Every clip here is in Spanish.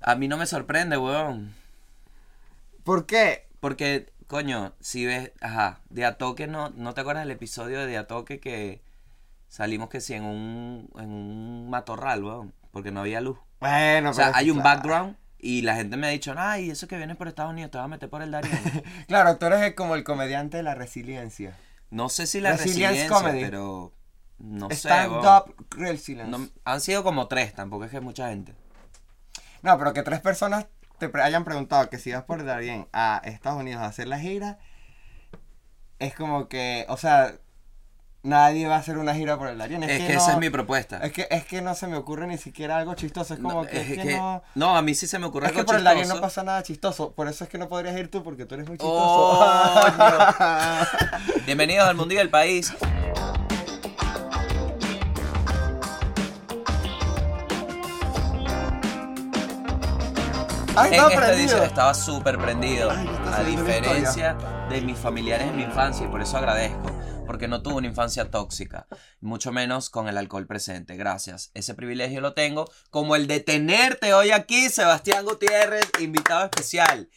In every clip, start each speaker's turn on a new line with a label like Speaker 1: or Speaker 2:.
Speaker 1: A mí no me sorprende, weón.
Speaker 2: ¿Por qué?
Speaker 1: Porque, coño, si ves, ajá, de Atoque, no, ¿no te acuerdas del episodio de Atoque que salimos que sí en un, en un matorral, weón? Porque no había luz.
Speaker 2: Bueno,
Speaker 1: O sea,
Speaker 2: pero
Speaker 1: hay un background y la gente me ha dicho, ay, eso que vienes por Estados Unidos te vas a meter por el Darien.
Speaker 2: Claro, tú eres el- como el comediante de la resiliencia.
Speaker 1: No sé si la
Speaker 2: Resilience
Speaker 1: resiliencia,
Speaker 2: comedy.
Speaker 1: pero no sé,
Speaker 2: Stand
Speaker 1: weón.
Speaker 2: up resilience.
Speaker 1: No- han sido como tres, tampoco es que mucha gente.
Speaker 2: Pero que tres personas te hayan preguntado que si vas por Darien a Estados Unidos a hacer la gira, es como que, o sea, nadie va a hacer una gira por el Darien.
Speaker 1: Es, que,
Speaker 2: no-
Speaker 1: esa es mi propuesta.
Speaker 2: Es que, es que no se me ocurre ni siquiera algo chistoso. Es como
Speaker 1: No,
Speaker 2: que,
Speaker 1: es
Speaker 2: es que
Speaker 1: que-
Speaker 2: no.
Speaker 1: no, a mí sí se me ocurre
Speaker 2: Es que
Speaker 1: algo
Speaker 2: por el Darien no
Speaker 1: chistoso.
Speaker 2: pasa nada chistoso. Por eso es que no podrías ir tú, porque tú eres muy chistoso.
Speaker 1: Oh, Bienvenidos al Mundo y del País.
Speaker 2: Ay,
Speaker 1: En esta
Speaker 2: prendido.
Speaker 1: edición estaba súper prendido.
Speaker 2: Ay,
Speaker 1: A diferencia de mis familiares en mi infancia, y por eso agradezco. Porque no tuve una infancia tóxica, mucho menos con el alcohol presente. Gracias. Ese privilegio lo tengo, como el de tenerte hoy aquí, Sebastián Gutiérrez, invitado especial.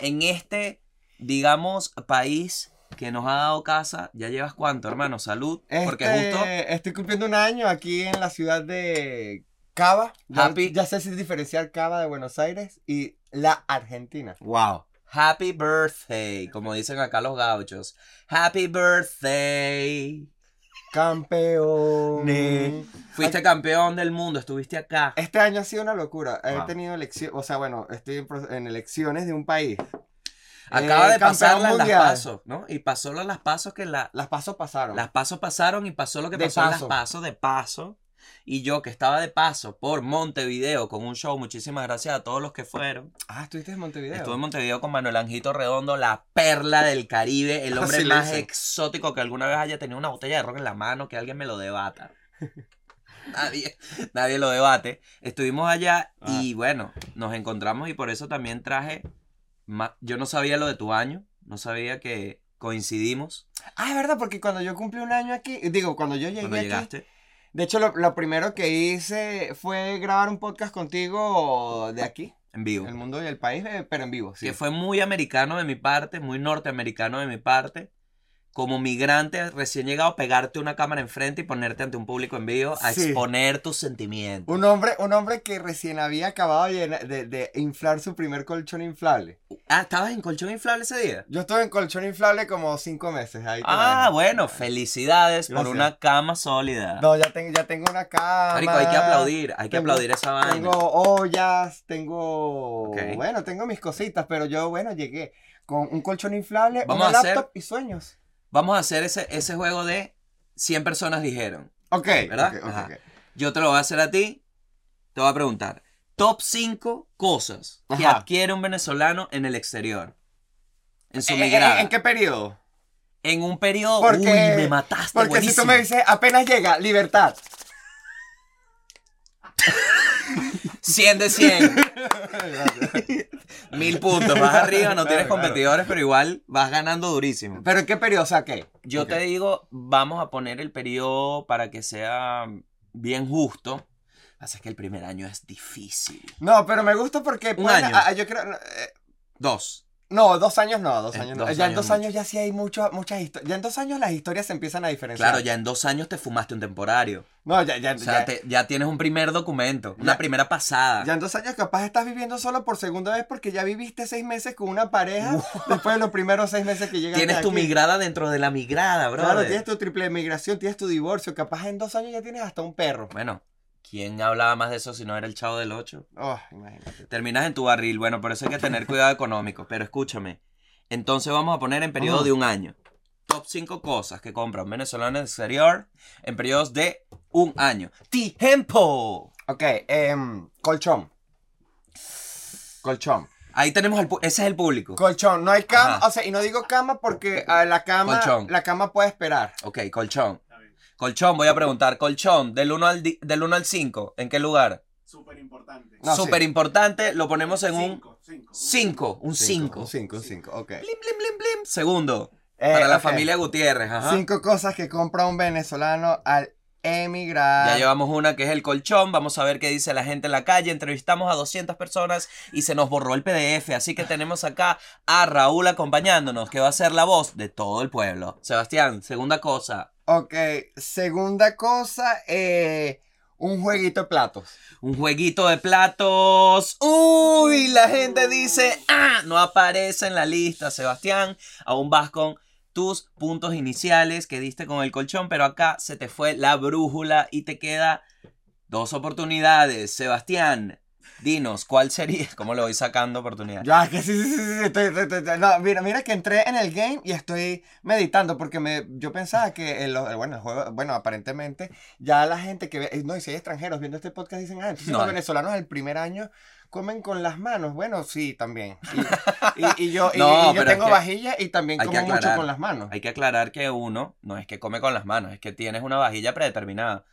Speaker 1: En este, digamos, país que nos ha dado casa, ¿ya llevas cuánto, hermano? Salud. Porque
Speaker 2: Este,
Speaker 1: justo
Speaker 2: Estoy cumpliendo un año aquí en la ciudad de Cava. Ya,
Speaker 1: Happy-
Speaker 2: ya sé si diferenciar Cava de Buenos Aires y la Argentina.
Speaker 1: Wow. Happy birthday, como dicen acá los gauchos. Happy birthday.
Speaker 2: Campeón.
Speaker 1: Fuiste campeón del mundo, estuviste acá.
Speaker 2: Este año ha sido una locura.
Speaker 1: Wow.
Speaker 2: He tenido elecciones, o sea, bueno, estoy en, elecciones de un país.
Speaker 1: Acaba
Speaker 2: Eh,
Speaker 1: de pasar las pasos, ¿no? Y pasó lo- las pasos que la,
Speaker 2: Las pasos pasaron.
Speaker 1: las pasos pasaron y pasó lo que
Speaker 2: De
Speaker 1: pasó en las
Speaker 2: paso.
Speaker 1: pasos de paso. Y yo que estaba de paso por Montevideo con un show, muchísimas gracias a todos los que fueron.
Speaker 2: Ah, estuviste en Montevideo.
Speaker 1: Estuve en Montevideo con Manuel Anjito Redondo, la perla del Caribe, el hombre
Speaker 2: Así le
Speaker 1: más exótico que alguna vez haya tenido una botella de ron en la mano, que alguien me lo debata. nadie, nadie lo debate. Estuvimos allá
Speaker 2: Ah.
Speaker 1: y bueno, nos encontramos y por eso también traje. ma- Yo no sabía lo de tu año, no sabía que coincidimos
Speaker 2: Ah, es verdad, porque cuando yo cumplí un año aquí, digo, cuando yo llegué
Speaker 1: cuando
Speaker 2: aquí. De hecho, lo, lo primero que hice fue grabar un podcast contigo de aquí,
Speaker 1: En vivo.
Speaker 2: el mundo y el país, eh, pero en vivo, sí.
Speaker 1: Que fue muy americano de mi parte, muy norteamericano de mi parte. Como migrante recién llegado, pegarte una cámara enfrente y ponerte ante un público en vivo a
Speaker 2: Sí.
Speaker 1: exponer tus sentimientos.
Speaker 2: Un hombre, un hombre que recién había acabado de, de- de inflar su primer colchón inflable.
Speaker 1: Ah, ¿estabas en colchón inflable ese día?
Speaker 2: Yo estuve en colchón inflable como cinco meses. Ahí
Speaker 1: Ah, bueno, felicidades por
Speaker 2: Gracias.
Speaker 1: una cama sólida.
Speaker 2: No, ya tengo, ya tengo una cama.
Speaker 1: Marico, hay que aplaudir, hay que
Speaker 2: tengo-
Speaker 1: aplaudir esa vaina.
Speaker 2: Tengo ollas, tengo...
Speaker 1: Ok.
Speaker 2: Bueno, tengo mis cositas, pero yo, bueno, llegué con un colchón inflable,
Speaker 1: Vamos
Speaker 2: una
Speaker 1: a hacer-
Speaker 2: laptop y sueños.
Speaker 1: Vamos a hacer ese, ese juego de 100 personas dijeron.
Speaker 2: Ok,
Speaker 1: ¿Verdad?
Speaker 2: ok, ok,
Speaker 1: Ajá.
Speaker 2: ok.
Speaker 1: Yo te lo voy a hacer a ti. Te voy a preguntar. Top 5 cosas que
Speaker 2: Ajá.
Speaker 1: adquiere un venezolano en el exterior. En su
Speaker 2: ¿En,
Speaker 1: migrada.
Speaker 2: en- en qué periodo?
Speaker 1: En un periodo.
Speaker 2: Porque-
Speaker 1: Uy, me mataste.
Speaker 2: Porque si
Speaker 1: buenísimo.
Speaker 2: tú me dices, apenas llega, libertad.
Speaker 1: 100 de 100. Mil puntos. Vas arriba, no tienes
Speaker 2: Claro, claro.
Speaker 1: competidores, pero igual vas ganando durísimo.
Speaker 2: ¿Pero en qué periodo? O sea, ¿qué?
Speaker 1: Yo te digo, vamos a poner el periodo para que sea bien justo. Pasa que el primer año es difícil.
Speaker 2: No, pero me gusta porque...
Speaker 1: Un
Speaker 2: pueden-
Speaker 1: año.
Speaker 2: ah, yo creo... eh,
Speaker 1: Dos.
Speaker 2: No, dos años no, dos
Speaker 1: En
Speaker 2: años no.
Speaker 1: dos
Speaker 2: ya en
Speaker 1: años
Speaker 2: dos
Speaker 1: mucho.
Speaker 2: años ya sí hay mucho- muchas historias. Ya en dos años las historias se empiezan a diferenciar.
Speaker 1: Claro, ya en dos años te fumaste un temporario.
Speaker 2: No, ya, ya,
Speaker 1: O sea,
Speaker 2: ya,
Speaker 1: te- ya tienes un primer documento, una primera pasada.
Speaker 2: ya en dos años capaz estás viviendo solo por segunda vez porque ya viviste seis meses con una pareja después de los primeros seis meses que llegaste
Speaker 1: tienes tu
Speaker 2: aquí.
Speaker 1: migrada dentro de la migrada, bro.
Speaker 2: Claro, tienes tu triple migración, tienes tu divorcio. Capaz en dos años ya tienes hasta un perro.
Speaker 1: Bueno, ¿quién hablaba más de eso si no era el chavo del 8?
Speaker 2: Oh, imagínate.
Speaker 1: Terminas en tu barril, bueno, por eso hay que tener cuidado económico. Pero escúchame, entonces vamos a poner en periodo de un año. Top 5 cosas que compra un venezolano en el exterior en periodos de un año. ¡Tiempo!
Speaker 2: Ok, em, colchón. Colchón.
Speaker 1: Ahí tenemos el... Ese es el público.
Speaker 2: Colchón, no hay cama,
Speaker 1: Ajá.
Speaker 2: o sea, y no digo cama porque a la cama,
Speaker 1: Colchón.
Speaker 2: la cama puede esperar.
Speaker 1: Ok, colchón. Colchón, voy a preguntar. Colchón, del 1 al, di- del 1 al 5, ¿en qué lugar?
Speaker 3: Súper importante.
Speaker 2: No,
Speaker 1: Súper
Speaker 2: sí.
Speaker 1: importante, lo ponemos en un
Speaker 3: Cinco, cinco.
Speaker 1: 5. Un 5.
Speaker 2: Un 5, un 5, ok.
Speaker 1: Blim, blim, blim, blim. Segundo.
Speaker 2: Eh,
Speaker 1: para la familia Gutiérrez. Ajá.
Speaker 2: Cinco cosas que compra un venezolano al emigrar.
Speaker 1: Ya llevamos una que es el colchón, vamos a ver qué dice la gente en la calle, entrevistamos a 200 personas y se nos borró el PDF, así que tenemos acá a Raúl acompañándonos, que va a ser la voz de todo el pueblo. Sebastián, segunda cosa,
Speaker 2: Ok, segunda cosa, eh, un jueguito de platos.
Speaker 1: un jueguito de platos. Uy, la gente dice, ah, no aparece en la lista, Sebastián, aún vas con tus puntos iniciales que diste con el colchón, pero acá se te fue la brújula y te queda dos oportunidades. Sebastián, dinos, ¿cuál sería? ¿Cómo lo voy sacando oportunidad?
Speaker 2: Ya, que sí, sí, sí, sí, estoy- estoy- estoy- no, mira, mira que entré en el game y estoy meditando porque me, yo pensaba que, el, bueno, el juego, bueno, aparentemente, ya la gente que ve, eh, no, y si hay extranjeros viendo este podcast dicen, ah, entonces
Speaker 1: No
Speaker 2: los venezolanos el primer año comen con las manos. Bueno, sí, también. Y, y- y yo, y-
Speaker 1: No,
Speaker 2: y yo
Speaker 1: es
Speaker 2: tengo
Speaker 1: que
Speaker 2: vajilla y también como mucho
Speaker 1: aclarar.
Speaker 2: con las manos.
Speaker 1: Hay que aclarar que uno no es que come con las manos, es que tienes una vajilla predeterminada.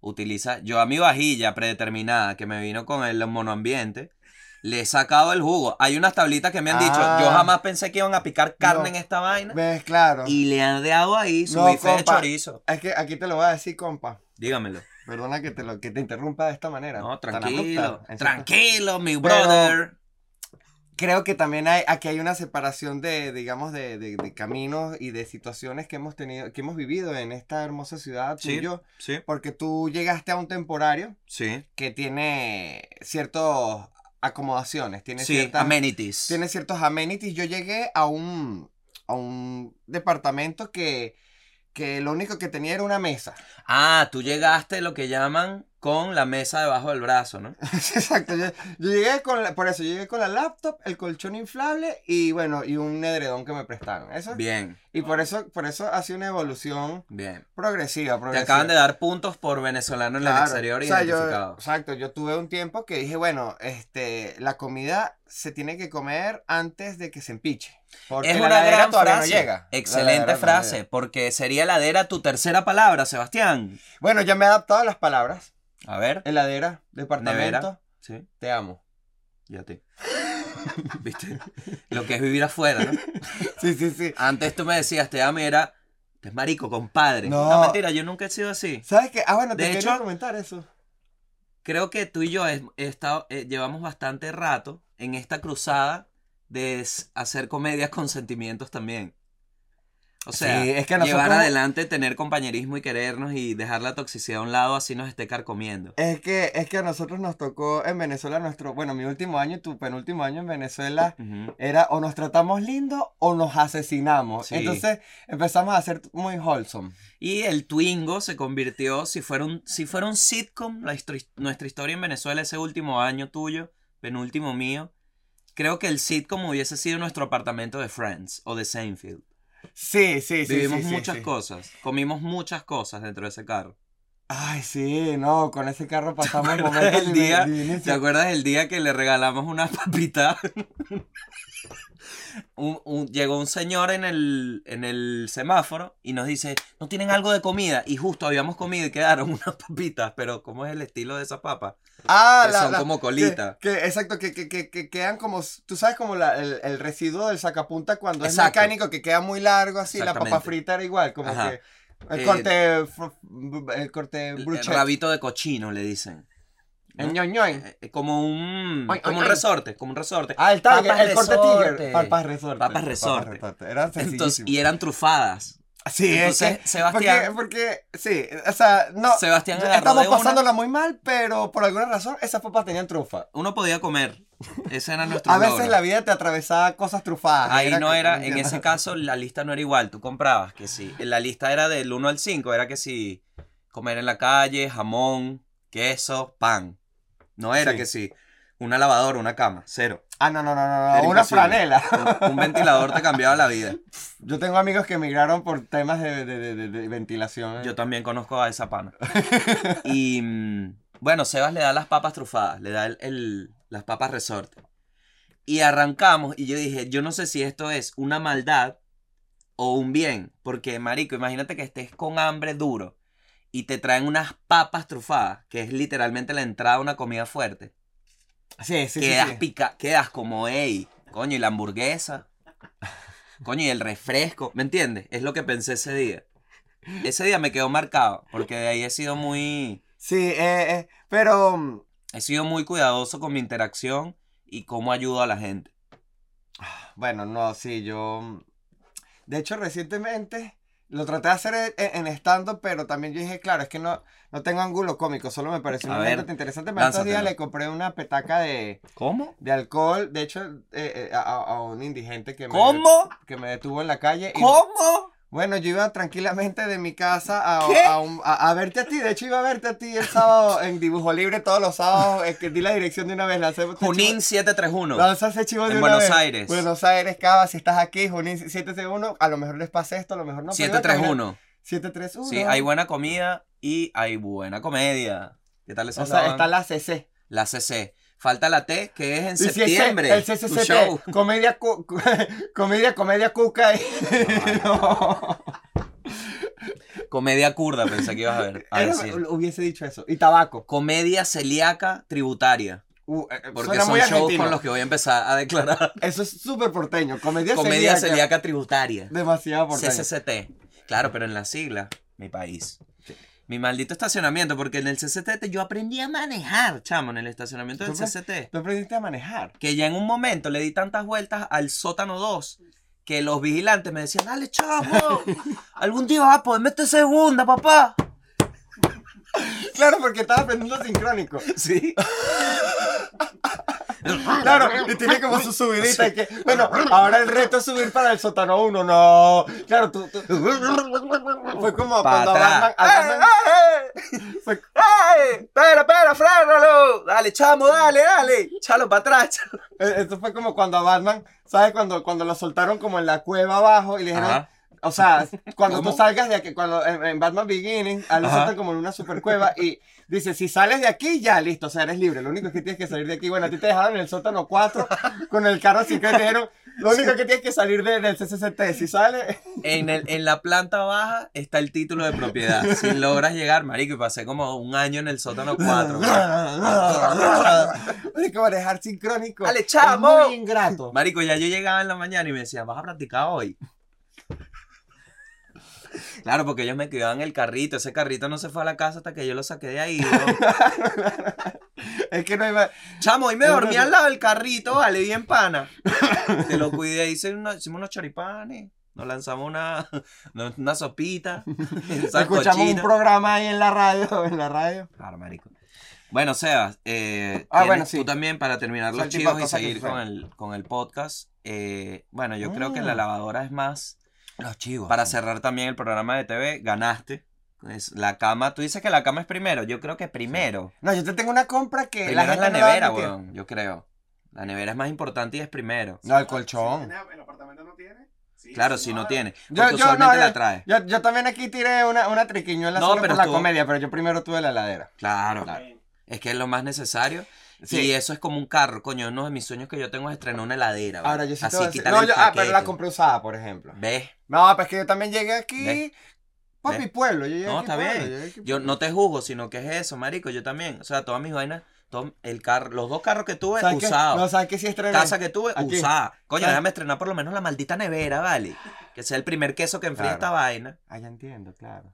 Speaker 1: Utiliza, yo a mi vajilla predeterminada que me vino con el monoambiente, le he sacado el jugo. Hay unas tablitas que me han dicho,
Speaker 2: Ah.
Speaker 1: yo jamás pensé que iban a picar carne
Speaker 2: No.
Speaker 1: en esta vaina.
Speaker 2: ¿Ves? Claro.
Speaker 1: Y le han dado ahí su
Speaker 2: No,
Speaker 1: bife de chorizo.
Speaker 2: Es que aquí te lo voy a decir, compa.
Speaker 1: Dígamelo.
Speaker 2: Perdona que te, lo, que te interrumpa de esta manera.
Speaker 1: No, tranquilo.
Speaker 2: abrupta.
Speaker 1: Tranquilo, mi brother.
Speaker 2: Creo que también hay, aquí hay una separación de, digamos, de, de, de caminos y de situaciones que hemos tenido, que hemos vivido en esta hermosa ciudad, tú y
Speaker 1: Sí.
Speaker 2: yo.
Speaker 1: Sí,
Speaker 2: Porque tú llegaste a un temporario
Speaker 1: sí.
Speaker 2: que tiene ciertas acomodaciones, tiene, ciertas,
Speaker 1: amenities.
Speaker 2: tiene ciertos amenities. Yo llegué a un, a un departamento que, que lo único que tenía era una mesa.
Speaker 1: Ah, tú llegaste lo que llaman con la mesa debajo del brazo, ¿no?
Speaker 2: Exacto, yo, yo llegué con la, por eso, yo llegué con la laptop, el colchón inflable y bueno, y un edredón que me prestaron. Eso,
Speaker 1: Bien,
Speaker 2: y por eso, por eso ha sido una evolución
Speaker 1: bien.
Speaker 2: progresiva,
Speaker 1: Te acaban de dar puntos por venezolano en el exterior
Speaker 2: o sea, yo- exacto, yo tuve un tiempo que dije, bueno, este, la comida se tiene que comer antes de que se empiche. Porque
Speaker 1: Es
Speaker 2: la
Speaker 1: una gran
Speaker 2: todavía
Speaker 1: frase.
Speaker 2: no llega. La
Speaker 1: Excelente
Speaker 2: no
Speaker 1: frase,
Speaker 2: llega.
Speaker 1: porque sería heladera tu tercera palabra, Sebastián.
Speaker 2: Bueno, ya me he adaptado a las palabras.
Speaker 1: A ver.
Speaker 2: Heladera, departamento,
Speaker 1: Nevera. Sí,
Speaker 2: te amo.
Speaker 1: ya te. ¿Viste? Lo que es vivir afuera, ¿no?
Speaker 2: Sí, sí, sí.
Speaker 1: Antes tú me decías, te amo y era. Es marico, compadre.
Speaker 2: No.
Speaker 1: No, mentira, yo nunca he sido así.
Speaker 2: ¿Sabes qué? Ah, bueno, te
Speaker 1: De
Speaker 2: quería
Speaker 1: hecho-
Speaker 2: comentar eso.
Speaker 1: Creo que tú y yo he estado, eh, llevamos bastante rato en esta cruzada de hacer comedias con sentimientos también. O sea,
Speaker 2: Sí, es que
Speaker 1: llevar
Speaker 2: nosotros-
Speaker 1: adelante, tener compañerismo y querernos y dejar la toxicidad a un lado así nos esté carcomiendo.
Speaker 2: Es que, es que a nosotros nos tocó en Venezuela nuestro, bueno, mi último año y tu penúltimo año en Venezuela
Speaker 1: Ujú.
Speaker 2: era o nos tratamos lindo o nos asesinamos.
Speaker 1: Sí.
Speaker 2: Entonces empezamos a ser muy wholesome.
Speaker 1: Y el Twingo se convirtió, si fuera un, si fuera un sitcom, la nuestra historia en Venezuela ese último año tuyo, penúltimo mío, creo que el sitcom hubiese sido nuestro apartamento de Friends o de Seinfeld.
Speaker 2: Sí, sí, sí.
Speaker 1: Vivimos
Speaker 2: sí, sí,
Speaker 1: muchas
Speaker 2: sí.
Speaker 1: cosas, comimos muchas cosas dentro de ese carro.
Speaker 2: Ay, sí, no, con ese carro pasamos momentos
Speaker 1: el día-. ¿Te acuerdas el día que le regalamos unas papitas? Un- un- llegó un señor en el, en el semáforo y nos dice, ¿no tienen algo de comida? Y justo habíamos comido y quedaron unas papitas, pero ¿cómo es el estilo de esa papa?
Speaker 2: Ah,
Speaker 1: que
Speaker 2: la-
Speaker 1: son
Speaker 2: la-
Speaker 1: como colita.
Speaker 2: Que, que- exacto, que, que, que, que quedan como, tú sabes, como la- el, el residuo del sacapunta cuando
Speaker 1: Exacto.
Speaker 2: es mecánico, que queda muy largo así, la papa frita era igual, como
Speaker 1: Ajá.
Speaker 2: que el
Speaker 1: Eh,
Speaker 2: corte, fr- el corte
Speaker 1: el rabito de cochino, le dicen. Eh, eh, como un, como un resorte, como un resorte.
Speaker 2: Ah, el
Speaker 1: Papas
Speaker 2: el corte
Speaker 1: resorte.
Speaker 2: Tiger. Papas resorte.
Speaker 1: Papas resorte.
Speaker 2: Eran
Speaker 1: Entonces, y eran trufadas.
Speaker 2: Sí, es
Speaker 1: entonces,
Speaker 2: que,
Speaker 1: Sebastián-
Speaker 2: Porque, porque, sí, o sea, no.
Speaker 1: Sebastián
Speaker 2: Estamos
Speaker 1: una-
Speaker 2: pasándola muy mal, pero por alguna razón esas papas tenían trufa.
Speaker 1: Uno podía comer. Ese era nuestro
Speaker 2: A veces
Speaker 1: logro.
Speaker 2: la vida te atravesaba cosas trufadas.
Speaker 1: Ahí no
Speaker 2: que-
Speaker 1: era, en ese caso la lista no era igual, tú comprabas que sí. La lista era del 1 al 5, era que sí, comer en la calle, jamón, queso, pan. No era
Speaker 2: Sí.
Speaker 1: que sí, una lavadora, una cama, cero.
Speaker 2: Ah, no, no, no, no,
Speaker 1: Era.
Speaker 2: Una
Speaker 1: imposible.
Speaker 2: franela.
Speaker 1: Un, un ventilador te cambiaba la vida.
Speaker 2: Yo tengo amigos que emigraron por temas de, de- de- de- de ventilación.
Speaker 1: Yo también conozco a esa pana. Y mm, bueno, Sebas le da las papas trufadas, le da el, el- las papas resorte. Y arrancamos y yo dije, yo no sé si esto es una maldad o un bien, porque marico, imagínate que estés con hambre duro y te traen unas papas trufadas, que es literalmente la entrada a una comida fuerte.
Speaker 2: Sí, sí,
Speaker 1: quedas
Speaker 2: sí.
Speaker 1: pica, quedas como, ey, coño, y la hamburguesa. Coño, y el refresco, ¿me entiendes? Es lo que pensé ese día. ese día me quedó marcado, porque de ahí he sido muy,
Speaker 2: Sí, eh, eh, pero mm,
Speaker 1: he sido muy cuidadoso con mi interacción y cómo ayudo a la gente.
Speaker 2: bueno, no, sí, yo... mm, De hecho, recientemente lo traté de hacer en, en stand-up, pero también yo dije, claro, es que no, no tengo ángulo cómico, solo me pareció
Speaker 1: ver,
Speaker 2: anécdota interesante. Pero estos días le compré una petaca de,
Speaker 1: ¿Cómo?
Speaker 2: de alcohol, de hecho, eh, eh, a, a- a un indigente que me,
Speaker 1: ¿Cómo?
Speaker 2: que me detuvo en la calle. y-
Speaker 1: ¿Cómo?
Speaker 2: Bueno, yo iba tranquilamente de mi casa a, a, un- a- a verte a ti. De hecho, iba a verte a ti el sábado en Dibujo Libre todos los sábados. Es que di la dirección de una vez. Lancé este
Speaker 1: Junín
Speaker 2: chivo-
Speaker 1: 731.
Speaker 2: lanza ese chivo de
Speaker 1: En
Speaker 2: una
Speaker 1: Buenos
Speaker 2: vez.
Speaker 1: Aires.
Speaker 2: Buenos Aires, Cava, si estás aquí, Junín 731. A lo mejor les pasa esto, a lo mejor no. pero iba a caminar.
Speaker 1: 731.
Speaker 2: 731.
Speaker 1: Sí, hay buena comida y hay buena comedia. ¿Qué tal esa
Speaker 2: O sea, está la CC.
Speaker 1: La CC. Falta la T, que es en
Speaker 2: Y si es
Speaker 1: septiembre.
Speaker 2: el CCCT,
Speaker 1: show.
Speaker 2: comedia, cu- comedia, comedia cuca. y- No.
Speaker 1: Comedia kurda, pensé que ibas a ver. A
Speaker 2: Era-
Speaker 1: decir.
Speaker 2: hubiese dicho eso. Y tabaco.
Speaker 1: Comedia celíaca tributaria.
Speaker 2: Uh, eh,
Speaker 1: Porque
Speaker 2: suena
Speaker 1: son
Speaker 2: muy
Speaker 1: shows con los que voy a empezar a declarar.
Speaker 2: Eso es súper porteño. Comedia,
Speaker 1: Comedia
Speaker 2: celíaca.
Speaker 1: celíaca tributaria.
Speaker 2: Demasiado porteño.
Speaker 1: CCCT. Claro, pero en la sigla, mi país. Mi maldito estacionamiento, porque en el CCT yo aprendí a manejar, chamo, en el estacionamiento del
Speaker 2: ¿Tú apre-
Speaker 1: CCT.
Speaker 2: Tú aprendiste a manejar.
Speaker 1: Que ya en un momento le di tantas vueltas al sótano 2 que los vigilantes me decían, dale, chamo, algún día vas a poder meter segunda, papá.
Speaker 2: Claro, porque estaba aprendiendo sincrónico.
Speaker 1: Sí.
Speaker 2: Claro, y tiene como su subidita. y que, bueno, ahora el reto es subir para el sótano 1. No. Claro, tú. tú- fue como
Speaker 1: Pa'
Speaker 2: cuando
Speaker 1: atrás.
Speaker 2: Batman.
Speaker 1: ¡Ey! ¡Espera, espera, frénalo! Dale, chamo, dale, dale. Chalo para atrás. chalo.
Speaker 2: eh, esto fue como cuando a Batman, ¿sabes? Cuando, cuando lo soltaron como en la cueva abajo y le dijeron.
Speaker 1: Ajá.
Speaker 2: O sea, cuando
Speaker 1: ¿Cómo?
Speaker 2: tú salgas de aquí, cuando en, en Batman Beginning, a lo sueltan como en una super cueva y dice, si sales de aquí, ya listo, o sea, eres libre. Lo único es que tienes que salir de aquí. Bueno, a ti te dejaron en el sótano 4 con el carro así que te dijeron, lo único que tienes que salir de- del CCCT. Si sales,
Speaker 1: En, el, en la planta baja está el título de propiedad. Si logras llegar, marico, y pasé como un año en el sótano 4.
Speaker 2: Tienes que manejar sincrónico.
Speaker 1: Dale,
Speaker 2: Es
Speaker 1: chamo.
Speaker 2: muy ingrato.
Speaker 1: Marico, ya yo llegaba en la mañana y me decían, ¿vas a practicar hoy? Claro, porque ellos me cuidaban el carrito. Ese carrito no se fue a la casa hasta que yo lo saqué de ahí. ¿no?
Speaker 2: Es que no hay más.
Speaker 1: Chamo, hoy me dormí al lado del carrito, vale, bien pana. Te lo cuidé, hice una- hicimos unos choripanes. Nos lanzamos una, una, sopita.
Speaker 2: Escuchamos un programa ahí en la radio, en la radio.
Speaker 1: Claro, marico. Bueno, Sebas, eh,
Speaker 2: Ah,
Speaker 1: tienes
Speaker 2: bueno, sí.
Speaker 1: tú también para terminar los chivos y seguir con el, con el podcast. eh, bueno, yo creo que la
Speaker 2: Mm.
Speaker 1: lavadora es más
Speaker 2: Los chivos.
Speaker 1: Para cerrar también el programa de TV, ganaste. Es la cama, tú dices que la cama es primero, yo creo que primero.
Speaker 2: No, yo te tengo una compra que
Speaker 1: Primero
Speaker 2: la
Speaker 1: es la
Speaker 2: no
Speaker 1: nevera, weón, yo creo. La nevera es más importante y es primero.
Speaker 2: No, el colchón.
Speaker 3: ¿El apartamento no tiene? Sí,
Speaker 1: Claro, si no tiene.
Speaker 2: Yo- yo no,
Speaker 1: la trae.
Speaker 2: Yo, yo también aquí tiré una, una triquiñuela
Speaker 1: No,
Speaker 2: solo
Speaker 1: pero
Speaker 2: por la comedia, pero yo primero tuve la heladera.
Speaker 1: Claro,
Speaker 3: bien.
Speaker 1: es que es lo más necesario.
Speaker 2: Sí.
Speaker 1: Y eso es como un carro, coño. Uno de mis sueños que yo tengo es estrenar una heladera.
Speaker 2: Ahora yo sí
Speaker 1: Así
Speaker 2: te voy a decir-
Speaker 1: quitarle
Speaker 2: No,
Speaker 1: el
Speaker 2: yo, ah, pero la
Speaker 1: paquete.
Speaker 2: compré usada, por ejemplo.
Speaker 1: ¿Ves?
Speaker 2: No, pues que yo también llegué aquí.
Speaker 1: Ve.
Speaker 2: Papi
Speaker 1: Ve.
Speaker 2: pueblo, yo llegué
Speaker 1: No,
Speaker 2: aquí
Speaker 1: está
Speaker 2: pueblo,
Speaker 1: bien.
Speaker 2: llegué aquí
Speaker 1: Yo
Speaker 2: pueblo.
Speaker 1: no te juzgo, sino que es eso, marico. Yo también. O sea, todas mis vainas, todo el carro, los dos carros que tuve,
Speaker 2: ¿Sabes qué?
Speaker 1: usados.
Speaker 2: No, ¿sabes qué sí estrené?
Speaker 1: casa que tuve,
Speaker 2: Aquí.
Speaker 1: usada. Coño,
Speaker 2: ¿Sabes?
Speaker 1: déjame estrenar por lo menos la maldita nevera, ¿vale? Que sea el primer queso que enfríe
Speaker 2: Claro.
Speaker 1: esta vaina.
Speaker 2: Ah, ya entiendo, claro.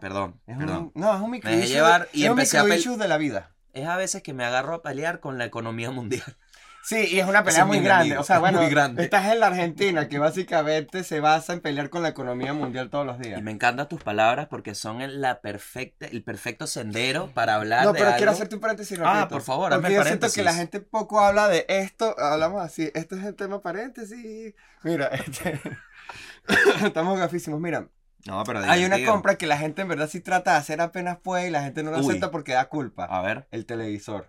Speaker 1: Perdón,
Speaker 2: Es
Speaker 1: perdón.
Speaker 2: un, no, es un micro
Speaker 1: Me dejé
Speaker 2: issue
Speaker 1: llevar y
Speaker 2: es un
Speaker 1: empecé a pel-
Speaker 2: de la vida.
Speaker 1: Es a veces que me agarro a pelear con la economía mundial.
Speaker 2: Sí, y es una pelea
Speaker 1: es
Speaker 2: muy grande.
Speaker 1: enemigo,
Speaker 2: O sea, bueno, estás en la Argentina, que básicamente se basa en pelear con la economía mundial todos los días.
Speaker 1: Y me encantan tus palabras porque son el, la perfecta, el perfecto sendero para hablar
Speaker 2: No,
Speaker 1: de
Speaker 2: pero
Speaker 1: algo.
Speaker 2: quiero hacerte un paréntesis
Speaker 1: Ah, por favor,
Speaker 2: Porque
Speaker 1: hazme
Speaker 2: yo siento que la gente poco habla de esto. Hablamos así. Esto es el tema paréntesis. Mira, este... estamos gafísimos. Mira,
Speaker 1: No, pero
Speaker 2: hay una compra que la gente en verdad sí trata de hacer apenas puede y la gente no lo
Speaker 1: Uy.
Speaker 2: acepta porque da culpa.
Speaker 1: A ver.
Speaker 2: El televisor.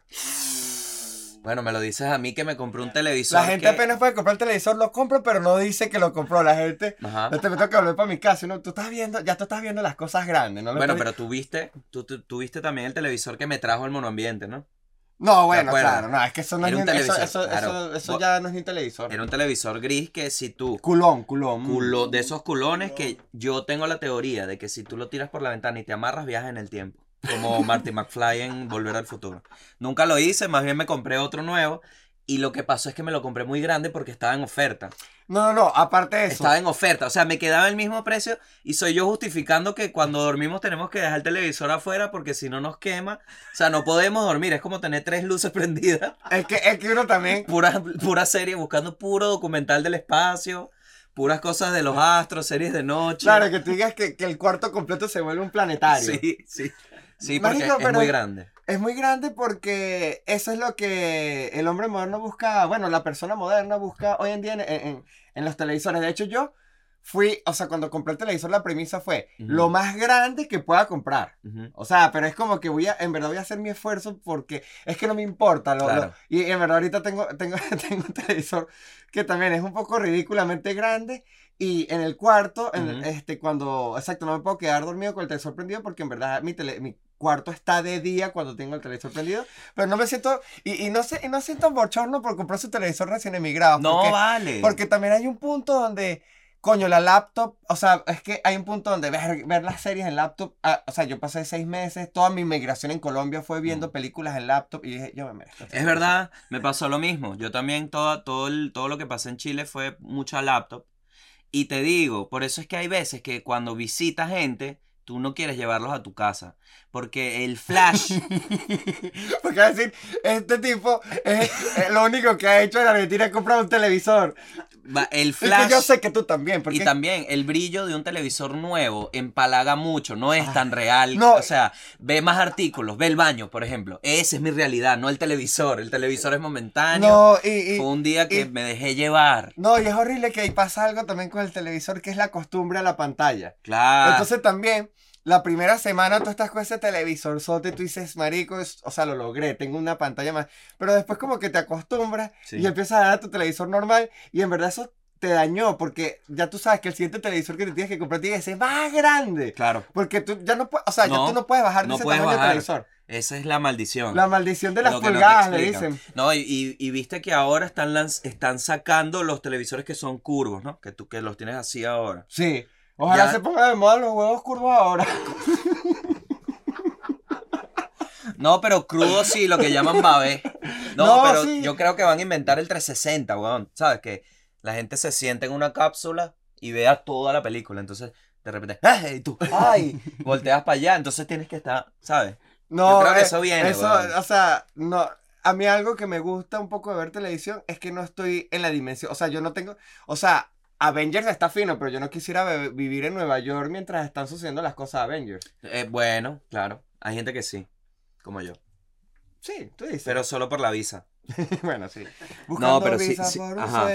Speaker 1: Bueno, me lo dices a mí que me compré un televisor.
Speaker 2: La gente
Speaker 1: que-
Speaker 2: apenas puede comprar el televisor, lo compra, pero no dice que lo compró. La gente.
Speaker 1: Ajá.
Speaker 2: Este me tengo que volver para mi casa. ¿no? Tú estás viendo, ya tú estás viendo las cosas grandes, ¿no?
Speaker 1: Bueno, pero tú viste, tú, tú, tú viste también el televisor que me trajo el monoambiente, ¿no?
Speaker 2: No, bueno, claro, no, es que eso no
Speaker 1: Era
Speaker 2: es
Speaker 1: un
Speaker 2: eso,
Speaker 1: televisor,
Speaker 2: eso,
Speaker 1: claro.
Speaker 2: eso, eso ya no es ni un televisor.
Speaker 1: Era un televisor gris que si tú
Speaker 2: Culón, culón.
Speaker 1: culo de esos culones que yo tengo la teoría de que si tú lo tiras por la ventana y te amarras viajas en el tiempo. Como Marty McFly en Volver al Futuro. Nunca lo hice, más bien me compré otro nuevo Y lo que pasó es que me lo compré muy grande porque estaba en oferta.
Speaker 2: No, no, no, aparte de eso.
Speaker 1: Estaba en oferta. O sea, me quedaba el mismo precio y soy yo justificando que cuando dormimos tenemos que dejar el televisor afuera porque si no nos quema. O sea, no podemos dormir. Es como tener tres luces prendidas.
Speaker 2: Es que, es que uno también.
Speaker 1: Pura, pura serie, buscando puro documental del espacio. Puras cosas de los astros, series de noche.
Speaker 2: Claro, que tú digas que, que el cuarto completo se vuelve un planetario.
Speaker 1: Sí, sí. Sí, porque es muy grande.
Speaker 2: Es muy grande porque eso es lo que el hombre moderno busca, bueno, la persona moderna busca hoy en día en, en- en los televisores. De hecho, yo fui, o sea, cuando compré el televisor, la premisa fue
Speaker 1: Ujú.
Speaker 2: lo más grande que pueda comprar.
Speaker 1: Ujú.
Speaker 2: O sea, pero es como que voy a, en verdad voy a hacer mi esfuerzo porque es que no me importa. lo-
Speaker 1: Claro.
Speaker 2: lo- y en verdad ahorita tengo, tengo, tengo un televisor que también es un poco ridículamente grande. Y en el cuarto, en-
Speaker 1: Ujú.
Speaker 2: este, cuando, exacto, no me puedo quedar dormido con el televisor prendido porque en verdad mi, tele- mi cuarto está de día cuando tengo el televisor prendido. Pero no me siento, y, y no, sé, y no siento bochorno por comprar su televisor recién emigrado.
Speaker 1: No
Speaker 2: porque,
Speaker 1: vale.
Speaker 2: porque también hay un punto donde, coño, la laptop, o sea, es que hay un punto donde ver, ver las series en laptop, ah, o sea, yo pasé seis meses, toda mi migración en Colombia fue viendo películas en laptop y dije, yo me merezco. este
Speaker 1: Es verdad, me pasó lo mismo. Yo también todo, todo, el- todo lo que pasé en Chile fue mucha laptop. Y te digo, por eso es que hay veces que cuando visitas gente, tú no quieres llevarlos a tu casa. Porque el flash,
Speaker 2: Porque decir, este tipo es, es lo único que ha hecho en Argentina es comprar un televisor.
Speaker 1: El
Speaker 2: Es
Speaker 1: flash
Speaker 2: que yo sé que tú también, porque
Speaker 1: y también el brillo de un televisor nuevo empalaga mucho, no es tan real.
Speaker 2: no.
Speaker 1: O sea, ve más artículos, ve el baño, por ejemplo. Esa es mi realidad, no el televisor. El televisor es momentáneo.
Speaker 2: no, y, y-
Speaker 1: Fue un día que
Speaker 2: y-
Speaker 1: me dejé llevar.
Speaker 2: no, y es horrible que ahí pasa algo también con el televisor, que es la costumbre a la pantalla.
Speaker 1: Claro.
Speaker 2: Entonces también, la primera semana tú estás con ese televisor sote y tú dices, marico, es- o sea, lo logré, tengo una pantalla más. Pero después como que te acostumbras
Speaker 1: Sí.
Speaker 2: y empiezas a dar a tu televisor normal y en verdad eso te dañó porque ya tú sabes que el siguiente televisor que te tienes que comprar tiene que ser más grande.
Speaker 1: Claro.
Speaker 2: Porque tú ya no puedes, o sea, ya
Speaker 1: No,
Speaker 2: tú no puedes bajar de
Speaker 1: no
Speaker 2: ese
Speaker 1: puedes
Speaker 2: tamaño de
Speaker 1: bajar.
Speaker 2: televisor.
Speaker 1: Esa es la maldición.
Speaker 2: La maldición de las
Speaker 1: Lo que no
Speaker 2: pulgadas, le dicen.
Speaker 1: No, y, y- y viste que ahora están, están sacando los televisores que son curvos, ¿no? Que tú que los tienes así ahora.
Speaker 2: Sí. Ojalá
Speaker 1: Ya.
Speaker 2: se ponga de moda los huevos curvos ahora.
Speaker 1: No, pero crudo sí, lo que llaman babé. No,
Speaker 2: No,
Speaker 1: pero
Speaker 2: sí.
Speaker 1: yo creo que van a inventar el 360, weón. ¿Sabes? Que la gente se siente en una cápsula y vea toda la película. Entonces, de repente, ¡ay! Y tú, ¡ay! Volteas para allá. Entonces tienes que estar, ¿sabes?
Speaker 2: No,
Speaker 1: Yo creo que
Speaker 2: eh,
Speaker 1: eso viene,
Speaker 2: Eso,
Speaker 1: weón.
Speaker 2: o sea, no. A mí algo que me gusta un poco de ver televisión es que no estoy en la dimensión. O sea, yo no tengo. O sea, Avengers está fino, pero yo no quisiera vivir en Nueva York mientras están sucediendo las cosas de Avengers.
Speaker 1: Eh, bueno, claro. Hay gente que sí, como yo.
Speaker 2: Sí, tú dices.
Speaker 1: Pero solo por la visa.
Speaker 2: bueno, sí.
Speaker 1: No, pero sí-
Speaker 2: visa
Speaker 1: sí,
Speaker 2: por un
Speaker 1: ajá.
Speaker 2: sueño.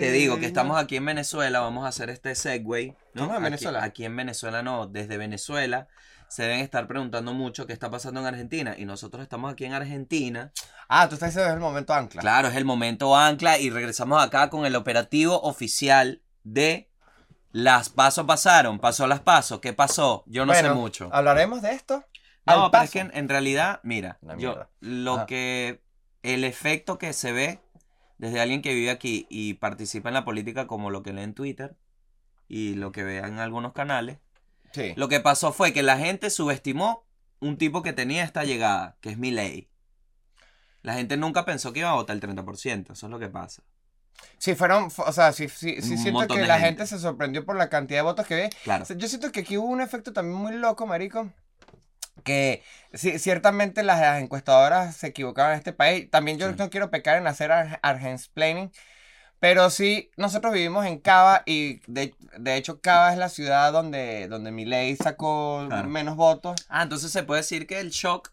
Speaker 1: Te digo que estamos aquí en Venezuela, vamos a hacer este segue. ¿no?
Speaker 2: En
Speaker 1: Aquí-
Speaker 2: Venezuela.
Speaker 1: Aquí, en Venezuela no, desde Venezuela se deben estar preguntando mucho qué está pasando en Argentina. Y nosotros estamos aquí en Argentina.
Speaker 2: Ah, tú estás diciendo que es el momento ancla.
Speaker 1: Claro, es el momento ancla y regresamos acá con el operativo oficial de las pasos pasaron, pasó las pasos, ¿qué pasó? Yo no sé mucho.
Speaker 2: Hablaremos de esto.
Speaker 1: No, pero es que en, en realidad, mira, yo lo
Speaker 2: Ajá.
Speaker 1: que el efecto que se ve desde alguien que vive aquí y participa en la política como lo que lee en Twitter y lo que ve en algunos canales,
Speaker 2: Sí.
Speaker 1: lo que pasó fue que la gente subestimó un tipo que tenía esta llegada, que es Milei. La gente nunca pensó que iba a votar el 30%, eso es lo que pasa.
Speaker 2: Sí, fueron, fu- o sea, sí, sí, sí siento que la
Speaker 1: gente.
Speaker 2: gente se sorprendió por la cantidad de votos que ve.
Speaker 1: Claro.
Speaker 2: O sea, Yo siento que aquí hubo un efecto también muy loco, marico. Que sí, ciertamente las, las encuestadoras se equivocaban en este país. También yo no quiero pecar en hacer ar- argensplaining. Pero sí, nosotros vivimos en Cava y de, de hecho Cava es la ciudad donde, donde Milei sacó
Speaker 1: Claro.
Speaker 2: menos votos.
Speaker 1: Ah, entonces se puede decir que el shock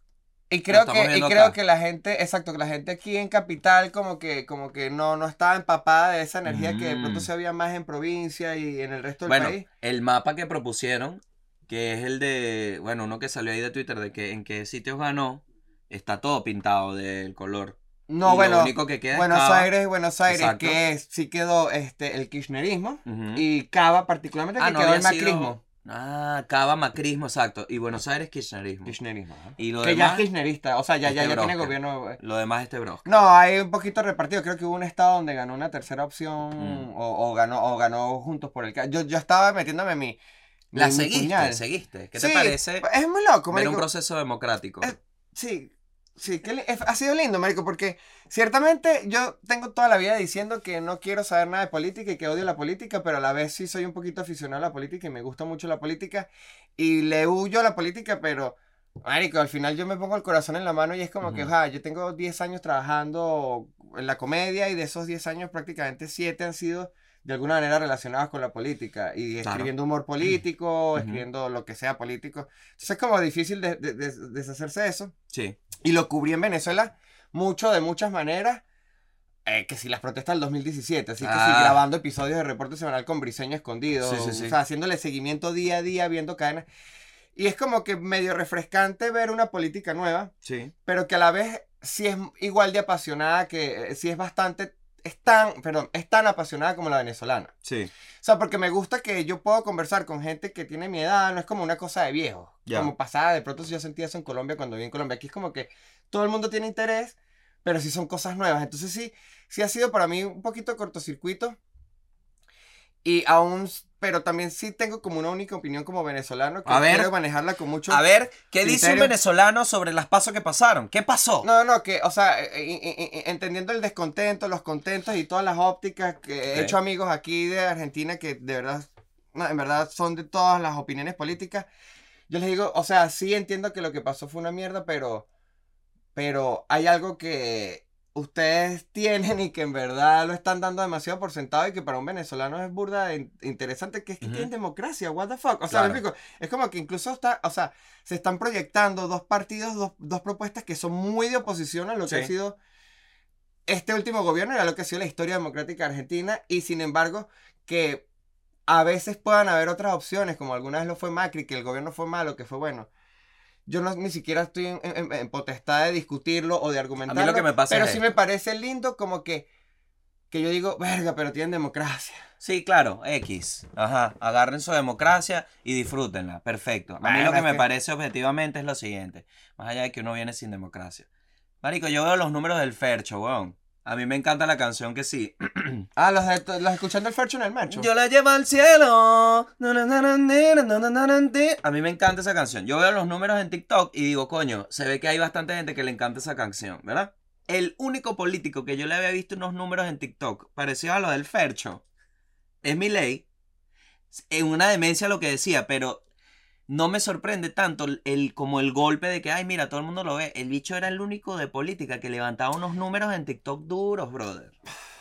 Speaker 2: Y creo que, y creo
Speaker 1: acá.
Speaker 2: que la gente, exacto, que la gente aquí en Capital como que, como que no, no estaba empapada de esa energía que de pronto
Speaker 1: Mm.
Speaker 2: se había más en provincia y en el resto del
Speaker 1: Bueno,
Speaker 2: país.
Speaker 1: el mapa que propusieron, que es el de, bueno, uno que salió ahí de Twitter de que en qué sitios ganó, está todo pintado del color.
Speaker 2: No,
Speaker 1: Y
Speaker 2: bueno,
Speaker 1: lo único que queda
Speaker 2: Buenos
Speaker 1: Cava.
Speaker 2: Aires, Buenos Aires,
Speaker 1: Exacto.
Speaker 2: que es- sí quedó este, el kirchnerismo y Cava particularmente que
Speaker 1: Ah, no
Speaker 2: quedó el
Speaker 1: sido-
Speaker 2: macrismo.
Speaker 1: Ah, Cava, macrismo, exacto. Y Buenos Aires, kirchnerismo.
Speaker 2: Kirchnerismo.
Speaker 1: Y lo
Speaker 2: Que ya es kirchnerista, o sea, ya, ya,
Speaker 1: este
Speaker 2: ya tiene gobierno. eh.
Speaker 1: lo demás este bro.
Speaker 2: No, hay un poquito repartido. Creo que hubo un estado donde ganó una tercera opción
Speaker 1: Mm.
Speaker 2: o, o ganó o ganó juntos por el Yo, yo estaba metiéndome mi.
Speaker 1: La
Speaker 2: mi- mi
Speaker 1: seguiste,
Speaker 2: puñal.
Speaker 1: seguiste. ¿Qué
Speaker 2: Sí,
Speaker 1: te parece
Speaker 2: Es muy loco,
Speaker 1: ver un proceso democrático?
Speaker 2: Es- Sí. Sí, que es- ha sido lindo, marico, porque ciertamente yo tengo toda la vida diciendo que no quiero saber nada de política y que odio la política, pero a la vez sí soy un poquito aficionado a la política y me gusta mucho la política y le huyo a la política, pero, marico, al final yo me pongo el corazón en la mano y es como que,
Speaker 1: Ujú.
Speaker 2: ja, yo tengo 10 años trabajando en la comedia y de esos 10 años prácticamente 7 han sido de alguna manera relacionados con la política y
Speaker 1: Claro.
Speaker 2: escribiendo humor político,
Speaker 1: Ujú.
Speaker 2: escribiendo lo que sea político. Entonces es como difícil de- de- de- deshacerse de eso.
Speaker 1: Sí.
Speaker 2: Y lo cubrí en Venezuela mucho, de muchas maneras. eh, que si las protestas del 2017, así que sí,
Speaker 1: Ah.
Speaker 2: grabando episodios de reporte semanal con Briseño escondido,
Speaker 1: Sí, sí, sí.
Speaker 2: o sea, haciéndole seguimiento día a día, viendo cadenas. Y es como que medio refrescante ver una política nueva,
Speaker 1: Sí.
Speaker 2: pero que a la vez sí es igual de apasionada, que eh, sí es bastante, es tan, perdón, es tan apasionada como la venezolana.
Speaker 1: Sí.
Speaker 2: O sea, porque me gusta que yo puedo conversar con gente que tiene mi edad, no es como una cosa de viejo.
Speaker 1: Ya.
Speaker 2: Como pasaba, de pronto si yo sentía eso en Colombia cuando viví en Colombia. Aquí es como que todo el mundo tiene interés, pero sí son cosas nuevas. Entonces sí, sí ha sido para mí un poquito cortocircuito. Y aún, pero también sí tengo como una única opinión como venezolano que
Speaker 1: A ver.
Speaker 2: quiero manejarla con mucho...
Speaker 1: A ver, ¿qué dice un venezolano sobre las pasos que pasaron? ¿Qué pasó?
Speaker 2: No, no, que, o sea, eh, eh, eh, entendiendo el descontento, los contentos y todas las ópticas, que he hecho amigos aquí de Argentina que de verdad, en verdad son de todas las opiniones políticas. Yo les digo, o sea, sí entiendo que lo que pasó fue una mierda, pero, pero hay algo que ustedes tienen y que en verdad lo están dando demasiado por sentado y que para un venezolano es burda interesante, que es que
Speaker 1: Ujú.
Speaker 2: tienen democracia, what the fuck. O sea,
Speaker 1: Claro.
Speaker 2: explico, es como que incluso está, o sea, se están proyectando dos partidos, dos, dos propuestas que son muy de oposición a lo que ha sido este último gobierno y a lo que ha sido la historia democrática argentina y sin embargo que a veces puedan haber otras opciones, como alguna vez lo fue Macri, que el gobierno fue malo, que fue bueno. Yo no, ni siquiera estoy en, en- en potestad de discutirlo o de argumentarlo.
Speaker 1: que me pasa
Speaker 2: Pero
Speaker 1: es
Speaker 2: sí
Speaker 1: esto.
Speaker 2: me parece lindo como que, que yo digo, verga, pero tienen democracia.
Speaker 1: Sí, claro, X. Ajá. Agarren su democracia y disfrútenla. Perfecto. A mí lo que me
Speaker 2: que-
Speaker 1: parece objetivamente es lo siguiente. Más allá de que uno viene sin democracia. Marico, yo veo los números del Fercho, weón. A mí me encanta la canción que sí.
Speaker 2: ah, los, escuchando el Fercho en el Mercho.
Speaker 1: Yo la llevo al cielo. A mí me encanta esa canción. Yo veo los números en TikTok y digo, coño, se ve que hay bastante gente que le encanta esa canción, ¿verdad? El único político que yo le había visto unos números en TikTok parecido a los del Fercho es mi ley. En una demencia lo que decía, pero no me sorprende tanto el, como el golpe de que, ay, mira, todo el mundo lo ve. El bicho era el único de política que levantaba unos números en TikTok duros, brother.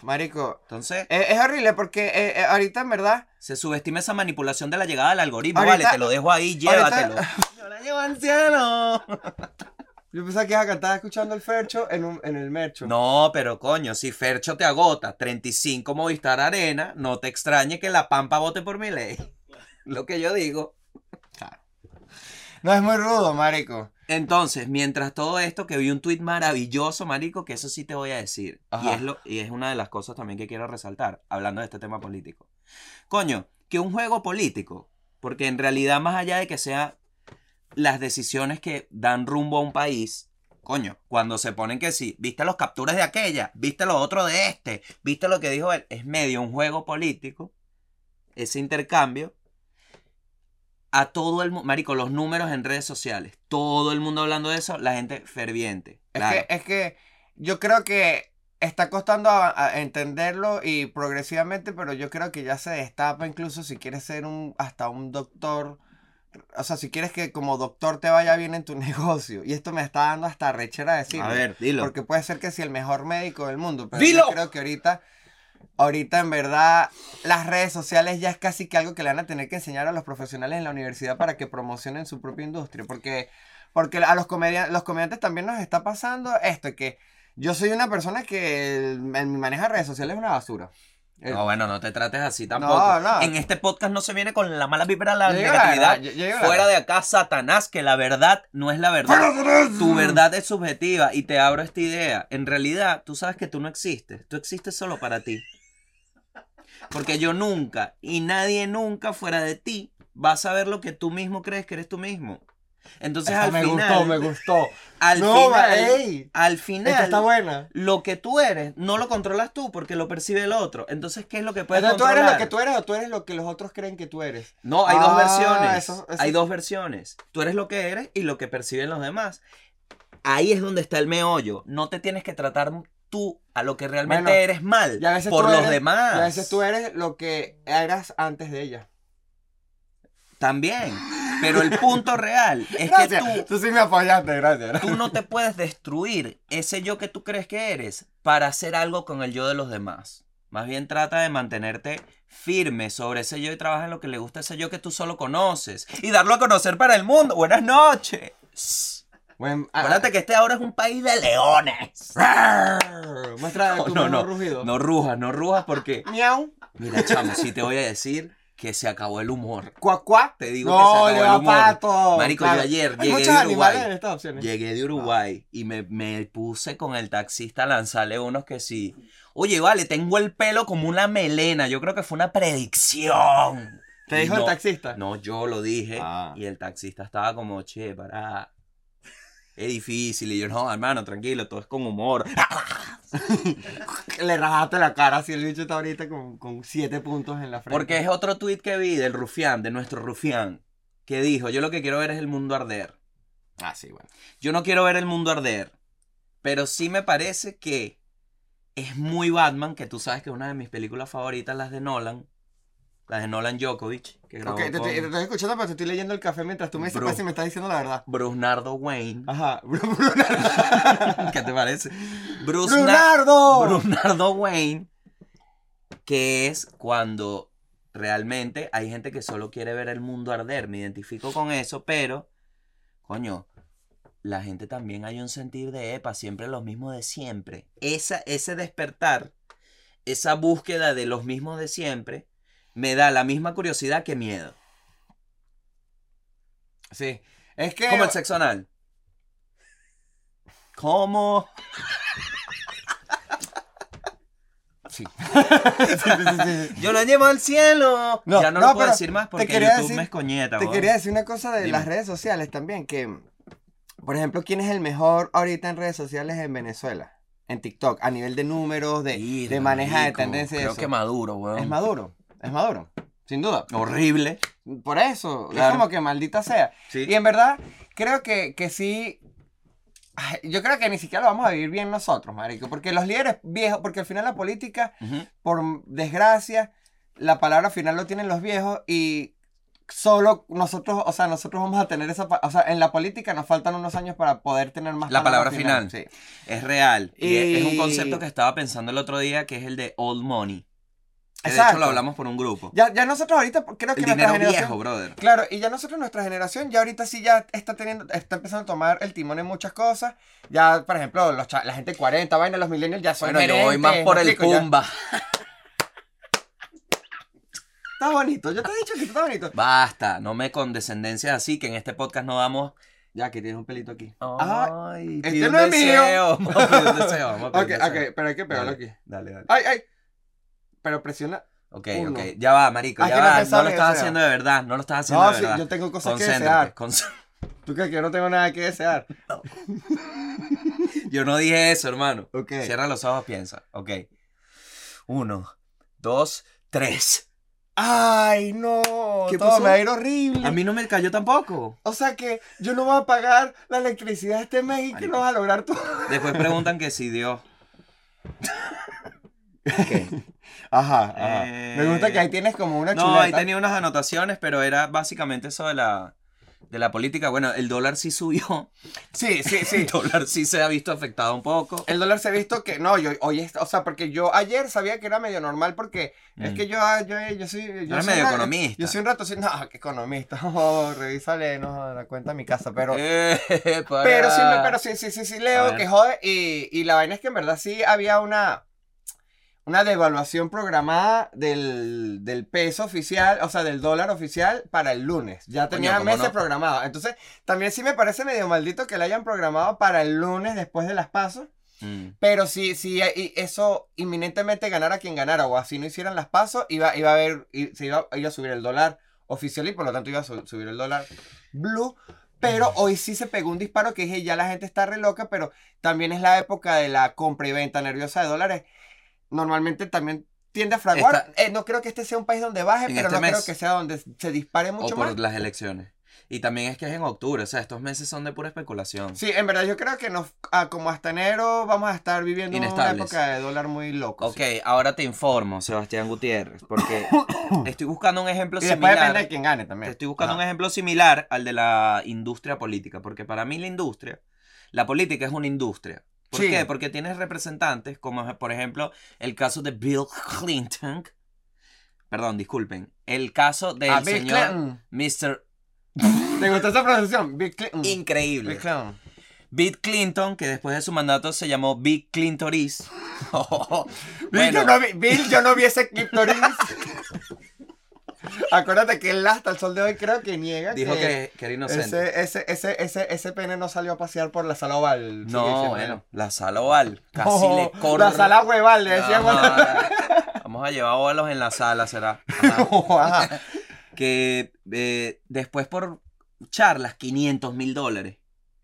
Speaker 2: Marico,
Speaker 1: Entonces,
Speaker 2: eh, es horrible porque eh, eh, ahorita en verdad...
Speaker 1: se subestima esa manipulación de la llegada del algoritmo.
Speaker 2: Ahorita-
Speaker 1: vale, te lo dejo ahí,
Speaker 2: ahorita-
Speaker 1: llévatelo. Yo la llevo al cielo.
Speaker 2: Yo pensaba que iba a cantar escuchando el Fercho en, un, en el Mercho.
Speaker 1: No, pero coño, si Fercho te agota 35 Movistar Arena, no te extrañe que la pampa vote por mi ley. Lo que yo digo.
Speaker 2: No, es muy rudo, marico.
Speaker 1: Entonces, mientras todo esto, que vi un tuit maravilloso, marico, que eso sí te voy a decir. Y es, lo, y es una de las cosas también que quiero resaltar, hablando de este tema político. Coño, que un juego político, porque en realidad más allá de que sea las decisiones que dan rumbo a un país, coño, cuando se ponen que sí, viste los capturas de aquella, viste lo otro de este, viste lo que dijo él, es medio un juego político, ese intercambio, a todo el mundo, marico, los números en redes sociales, todo el mundo hablando de eso, la gente ferviente.
Speaker 2: Es,
Speaker 1: claro.
Speaker 2: que, es que yo creo que está costando a- a entenderlo y progresivamente, pero yo creo que ya se destapa incluso si quieres ser un hasta un doctor. O sea, si quieres que como doctor te vaya bien en tu negocio. Y esto me está dando hasta rechera decirlo.
Speaker 1: a ver, dilo.
Speaker 2: Porque puede ser que sea el mejor médico del mundo. Pero
Speaker 1: ¡Dilo!
Speaker 2: yo creo que ahorita, ahorita en verdad, las redes sociales ya es casi que algo que le van a tener que enseñar a los profesionales en la universidad para que promocionen su propia industria. Porque, porque a los, comedia- los comediantes también nos está pasando esto, que yo soy una persona que el, el manejo de redes sociales es una basura. El-
Speaker 1: No, bueno, no te trates así tampoco.
Speaker 2: No, no.
Speaker 1: En este podcast no se viene con la mala vibra, la negatividad.
Speaker 2: verdad, la
Speaker 1: Fuera de acá, Satanás, que la verdad no es la verdad. Tu verdad es subjetiva y te abro esta idea. En realidad, tú sabes que tú no existes. Tú existes solo para ti. Porque yo nunca y nadie nunca fuera de ti va a saber lo que tú mismo crees que eres tú mismo. Entonces
Speaker 2: Esta
Speaker 1: al
Speaker 2: me
Speaker 1: final,
Speaker 2: gustó, me gustó.
Speaker 1: al
Speaker 2: no,
Speaker 1: final,
Speaker 2: ey,
Speaker 1: al final,
Speaker 2: está buena.
Speaker 1: lo que tú eres no lo controlas tú porque lo percibe el otro. Entonces, ¿qué es lo que puedes
Speaker 2: Entonces, ¿tú eres
Speaker 1: controlar?
Speaker 2: lo que tú eres o tú eres lo que los otros creen que tú eres?
Speaker 1: No, hay dos
Speaker 2: Ah,
Speaker 1: versiones.
Speaker 2: eso- eso-
Speaker 1: Hay dos versiones. Tú eres lo que eres y lo que perciben los demás. ahí es donde está el meollo. No te tienes que tratar tú a lo que realmente
Speaker 2: Bueno,
Speaker 1: eres mal
Speaker 2: Y a veces
Speaker 1: por los
Speaker 2: eres-
Speaker 1: demás.
Speaker 2: Y a veces tú eres lo que eras antes de ella.
Speaker 1: También. Pero el punto real es
Speaker 2: Gracias.
Speaker 1: que tú,
Speaker 2: Tú sí me apoyaste, gracias.
Speaker 1: tú no te puedes destruir ese yo que tú crees que eres para hacer algo con el yo de los demás. Más bien trata de mantenerte firme sobre ese yo y trabaja en lo que le gusta ese yo que tú solo conoces. Y darlo a conocer para el mundo. Buenas noches.
Speaker 2: Bueno, ah,
Speaker 1: Acuérdate que este ahora es un país de leones.
Speaker 2: ah, Muestra
Speaker 1: No, no, no.
Speaker 2: rugido.
Speaker 1: No rujas, no rujas porque...
Speaker 2: Miau.
Speaker 1: Mira, chamo, sí te voy a decir que se acabó el humor.
Speaker 2: Cuac, cuac.
Speaker 1: Te digo
Speaker 2: no,
Speaker 1: que se acabó el humor.
Speaker 2: pato.
Speaker 1: Marico,
Speaker 2: Claro.
Speaker 1: yo ayer
Speaker 2: Hay
Speaker 1: llegué de Uruguay.
Speaker 2: en estas opciones.
Speaker 1: Llegué de Uruguay y me, me puse con el taxista a lanzarle unos que sí. Oye, vale, tengo el pelo como una melena. Yo creo que fue una predicción.
Speaker 2: ¿Te
Speaker 1: Y
Speaker 2: dijo el taxista?
Speaker 1: No, yo lo dije.
Speaker 2: Ah.
Speaker 1: Y el taxista estaba como, che, para. Es difícil. Y yo, no, hermano, tranquilo, todo es con humor.
Speaker 2: Le rajaste la cara así el bicho está ahorita con, con siete puntos en la frente.
Speaker 1: Porque es otro tuit que vi del rufián, de nuestro rufián, que dijo, yo lo que quiero ver es el mundo arder.
Speaker 2: Ah, sí, bueno.
Speaker 1: Yo no quiero ver el mundo arder, pero sí me parece que es muy Batman, que tú sabes que es una de mis películas favoritas, las de Nolan, las de Nolan Djokovic, que grabó
Speaker 2: Ok, te,
Speaker 1: con
Speaker 2: te- te estoy escuchando, pero te estoy leyendo el café mientras tú me dices pues, si me estás diciendo la verdad.
Speaker 1: Brunardo Wayne.
Speaker 2: Ajá.
Speaker 1: ¿Qué te parece? Bruce Na-
Speaker 2: ¡Brunardo!
Speaker 1: Brunardo Wayne, que es cuando realmente hay gente que solo quiere ver el mundo arder. Me identifico con eso, pero, coño, la gente también hay un sentir de epa, siempre los mismos de siempre. Esa, ese despertar, esa búsqueda de los mismos de siempre, me da la misma curiosidad que miedo.
Speaker 2: Sí. Es que.
Speaker 1: Como el sexo anal. ¿Cómo?
Speaker 2: Sí.
Speaker 1: Yo lo llevo al cielo.
Speaker 2: No,
Speaker 1: ya no,
Speaker 2: no,
Speaker 1: lo puedo decir más porque YouTube
Speaker 2: decir-
Speaker 1: me escoñeta.
Speaker 2: Te quería decir una cosa de
Speaker 1: Dime.
Speaker 2: las redes sociales también, que, por ejemplo, ¿quién es el mejor ahorita en redes sociales en Venezuela? En TikTok, a nivel de números, de, de maneja de
Speaker 1: marico,
Speaker 2: tendencia y
Speaker 1: Creo
Speaker 2: eso.
Speaker 1: que maduro, weón.
Speaker 2: Es maduro, es maduro, sin duda.
Speaker 1: Horrible.
Speaker 2: Por eso,
Speaker 1: Claro.
Speaker 2: es como que maldita sea.
Speaker 1: Sí.
Speaker 2: Y en verdad, creo que, que sí. ay, Yo creo que ni siquiera lo vamos a vivir bien nosotros, marico. Porque los líderes viejos, porque al final la política,
Speaker 1: Ujú.
Speaker 2: por desgracia, la palabra final lo tienen los viejos y solo nosotros, o sea, nosotros vamos a tener esa, o sea, en la política nos faltan unos años para poder tener más
Speaker 1: La palabra final.
Speaker 2: Sí.
Speaker 1: Es real. Y... es- es un
Speaker 2: Y-
Speaker 1: concepto que estaba pensando el otro día que es el de old money. Que de
Speaker 2: Exacto.
Speaker 1: hecho lo hablamos por un grupo.
Speaker 2: Ya, ya nosotros ahorita creo que
Speaker 1: el
Speaker 2: nuestra generación
Speaker 1: viejo, brother.
Speaker 2: Claro, y ya nosotros, nuestra generación, ya ahorita sí ya está teniendo, está empezando a tomar el timón en muchas cosas. Ya, por ejemplo, los la gente de 40, vaina, los millennials ya son
Speaker 1: Bueno, yo voy más por
Speaker 2: ¿me
Speaker 1: el pumba.
Speaker 2: Está bonito, yo te he dicho que está bonito.
Speaker 1: Basta, no me condescendencias así, que en este podcast no damos.
Speaker 2: Ya, que tienes un pelito aquí.
Speaker 1: Ay,
Speaker 2: este
Speaker 1: pide un
Speaker 2: no es mío.
Speaker 1: Vamos a pedir un deseo. Vamos a
Speaker 2: Ok,
Speaker 1: pedir
Speaker 2: ok,
Speaker 1: deseo.
Speaker 2: pero hay que pegarlo
Speaker 1: Dale,
Speaker 2: aquí.
Speaker 1: Dale, dale.
Speaker 2: Ay, ay. Pero presiona.
Speaker 1: Ok,
Speaker 2: Uno.
Speaker 1: ok. Ya va, marico,
Speaker 2: Hay
Speaker 1: ya
Speaker 2: que
Speaker 1: va.
Speaker 2: no
Speaker 1: No lo estás haciendo de verdad. No lo estás haciendo
Speaker 2: No,
Speaker 1: de
Speaker 2: sí,
Speaker 1: verdad.
Speaker 2: yo tengo cosas que desear. ¿Tú crees que yo no tengo nada que desear?
Speaker 1: Yo no dije eso, hermano.
Speaker 2: Ok.
Speaker 1: Cierra los ojos, piensa. Ok. Uno, dos, tres.
Speaker 2: Ay, no.
Speaker 1: ¿Qué
Speaker 2: todo
Speaker 1: pasó?
Speaker 2: me va a ir horrible.
Speaker 1: A mí no me cayó tampoco.
Speaker 2: O sea que yo no voy a pagar la electricidad este mes y que no vas a lograr tú.
Speaker 1: Después preguntan que si Dios.
Speaker 2: Ajá, ajá.
Speaker 1: Eh,
Speaker 2: Me gusta que ahí tienes como una
Speaker 1: No,
Speaker 2: chuleta.
Speaker 1: ahí tenía unas anotaciones, pero era básicamente eso de la, de la política. Bueno, el dólar sí subió.
Speaker 2: Sí, sí,
Speaker 1: El
Speaker 2: sí.
Speaker 1: dólar sí se ha visto afectado un poco.
Speaker 2: El dólar se ha visto que no, yo hoy es- o sea, porque yo ayer sabía que era medio normal porque es
Speaker 1: Mm.
Speaker 2: que yo yo, yo soy yo
Speaker 1: eres
Speaker 2: soy
Speaker 1: medio
Speaker 2: un ra-
Speaker 1: economista.
Speaker 2: Yo soy un rato, soy, no, qué economista. Oh, revísale no, la cuenta de mi casa, pero
Speaker 1: Eh, para-
Speaker 2: pero sí, pero sí, sí, sí, sí leo que jode y, y la vaina es que en verdad sí había una una devaluación programada del, del peso oficial, o sea, del dólar oficial para el lunes. Ya tenía
Speaker 1: ¿cómo
Speaker 2: meses
Speaker 1: no?
Speaker 2: programados. Entonces, también sí me parece medio maldito que la hayan programado para el lunes después de las pasos.
Speaker 1: Mm.
Speaker 2: Pero si, si eso inminentemente ganara quien ganara o así no hicieran las pasos, iba, iba a haber, se iba, iba a subir el dólar oficial y por lo tanto iba a su- subir el dólar blue. Pero hoy sí se pegó un disparo que dije, ya la gente está re loca, pero también es la época de la compra y venta nerviosa de dólares. Normalmente también tiende a fraguar. Eh, no creo que este sea un país donde baje, pero
Speaker 1: este
Speaker 2: no creo que sea donde se dispare
Speaker 1: O
Speaker 2: mucho
Speaker 1: por
Speaker 2: más.
Speaker 1: las elecciones. Y también es que es en octubre, o sea, estos meses son de pura especulación.
Speaker 2: Sí, en verdad yo creo que nos, ah, como hasta enero vamos a estar viviendo una época de dólar muy loco.
Speaker 1: Ok,
Speaker 2: sí.
Speaker 1: ahora te informo, Sebastián Gutiérrez, porque estoy buscando un ejemplo
Speaker 2: Y
Speaker 1: similar.
Speaker 2: depende de quién gane también.
Speaker 1: Estoy buscando
Speaker 2: Ajá.
Speaker 1: un ejemplo similar al de la industria política, porque para mí la industria, la política es una industria. ¿Por
Speaker 2: Sí.
Speaker 1: qué? Porque tienes representantes como, por ejemplo, el caso de Bill Clinton. Perdón, disculpen. El caso del
Speaker 2: Ah, Bill
Speaker 1: señor
Speaker 2: Clinton.
Speaker 1: Mr.
Speaker 2: ¿Te gustó esa pronunciación? Bill Clinton.
Speaker 1: Increíble.
Speaker 2: Bill Clinton.
Speaker 1: Bill Clinton, que después de su mandato se llamó Bill Clintoris.
Speaker 2: Bill,
Speaker 1: bueno,
Speaker 2: yo no vi, Bill, yo no vi ese cliptoris. Acuérdate que él hasta el sol de hoy creo que niega
Speaker 1: dijo que, que era inocente.
Speaker 2: ese, ese, ese, ese, ese pene no salió a pasear por la sala oval.
Speaker 1: No, bueno, la sala oval. Casi
Speaker 2: Oh,
Speaker 1: le corre.
Speaker 2: La sala hueval, le decían.
Speaker 1: No, Vamos a llevar óvalos en la sala, será. Ajá.
Speaker 2: Ajá.
Speaker 1: que eh, después por charlas, 500 mil dólares.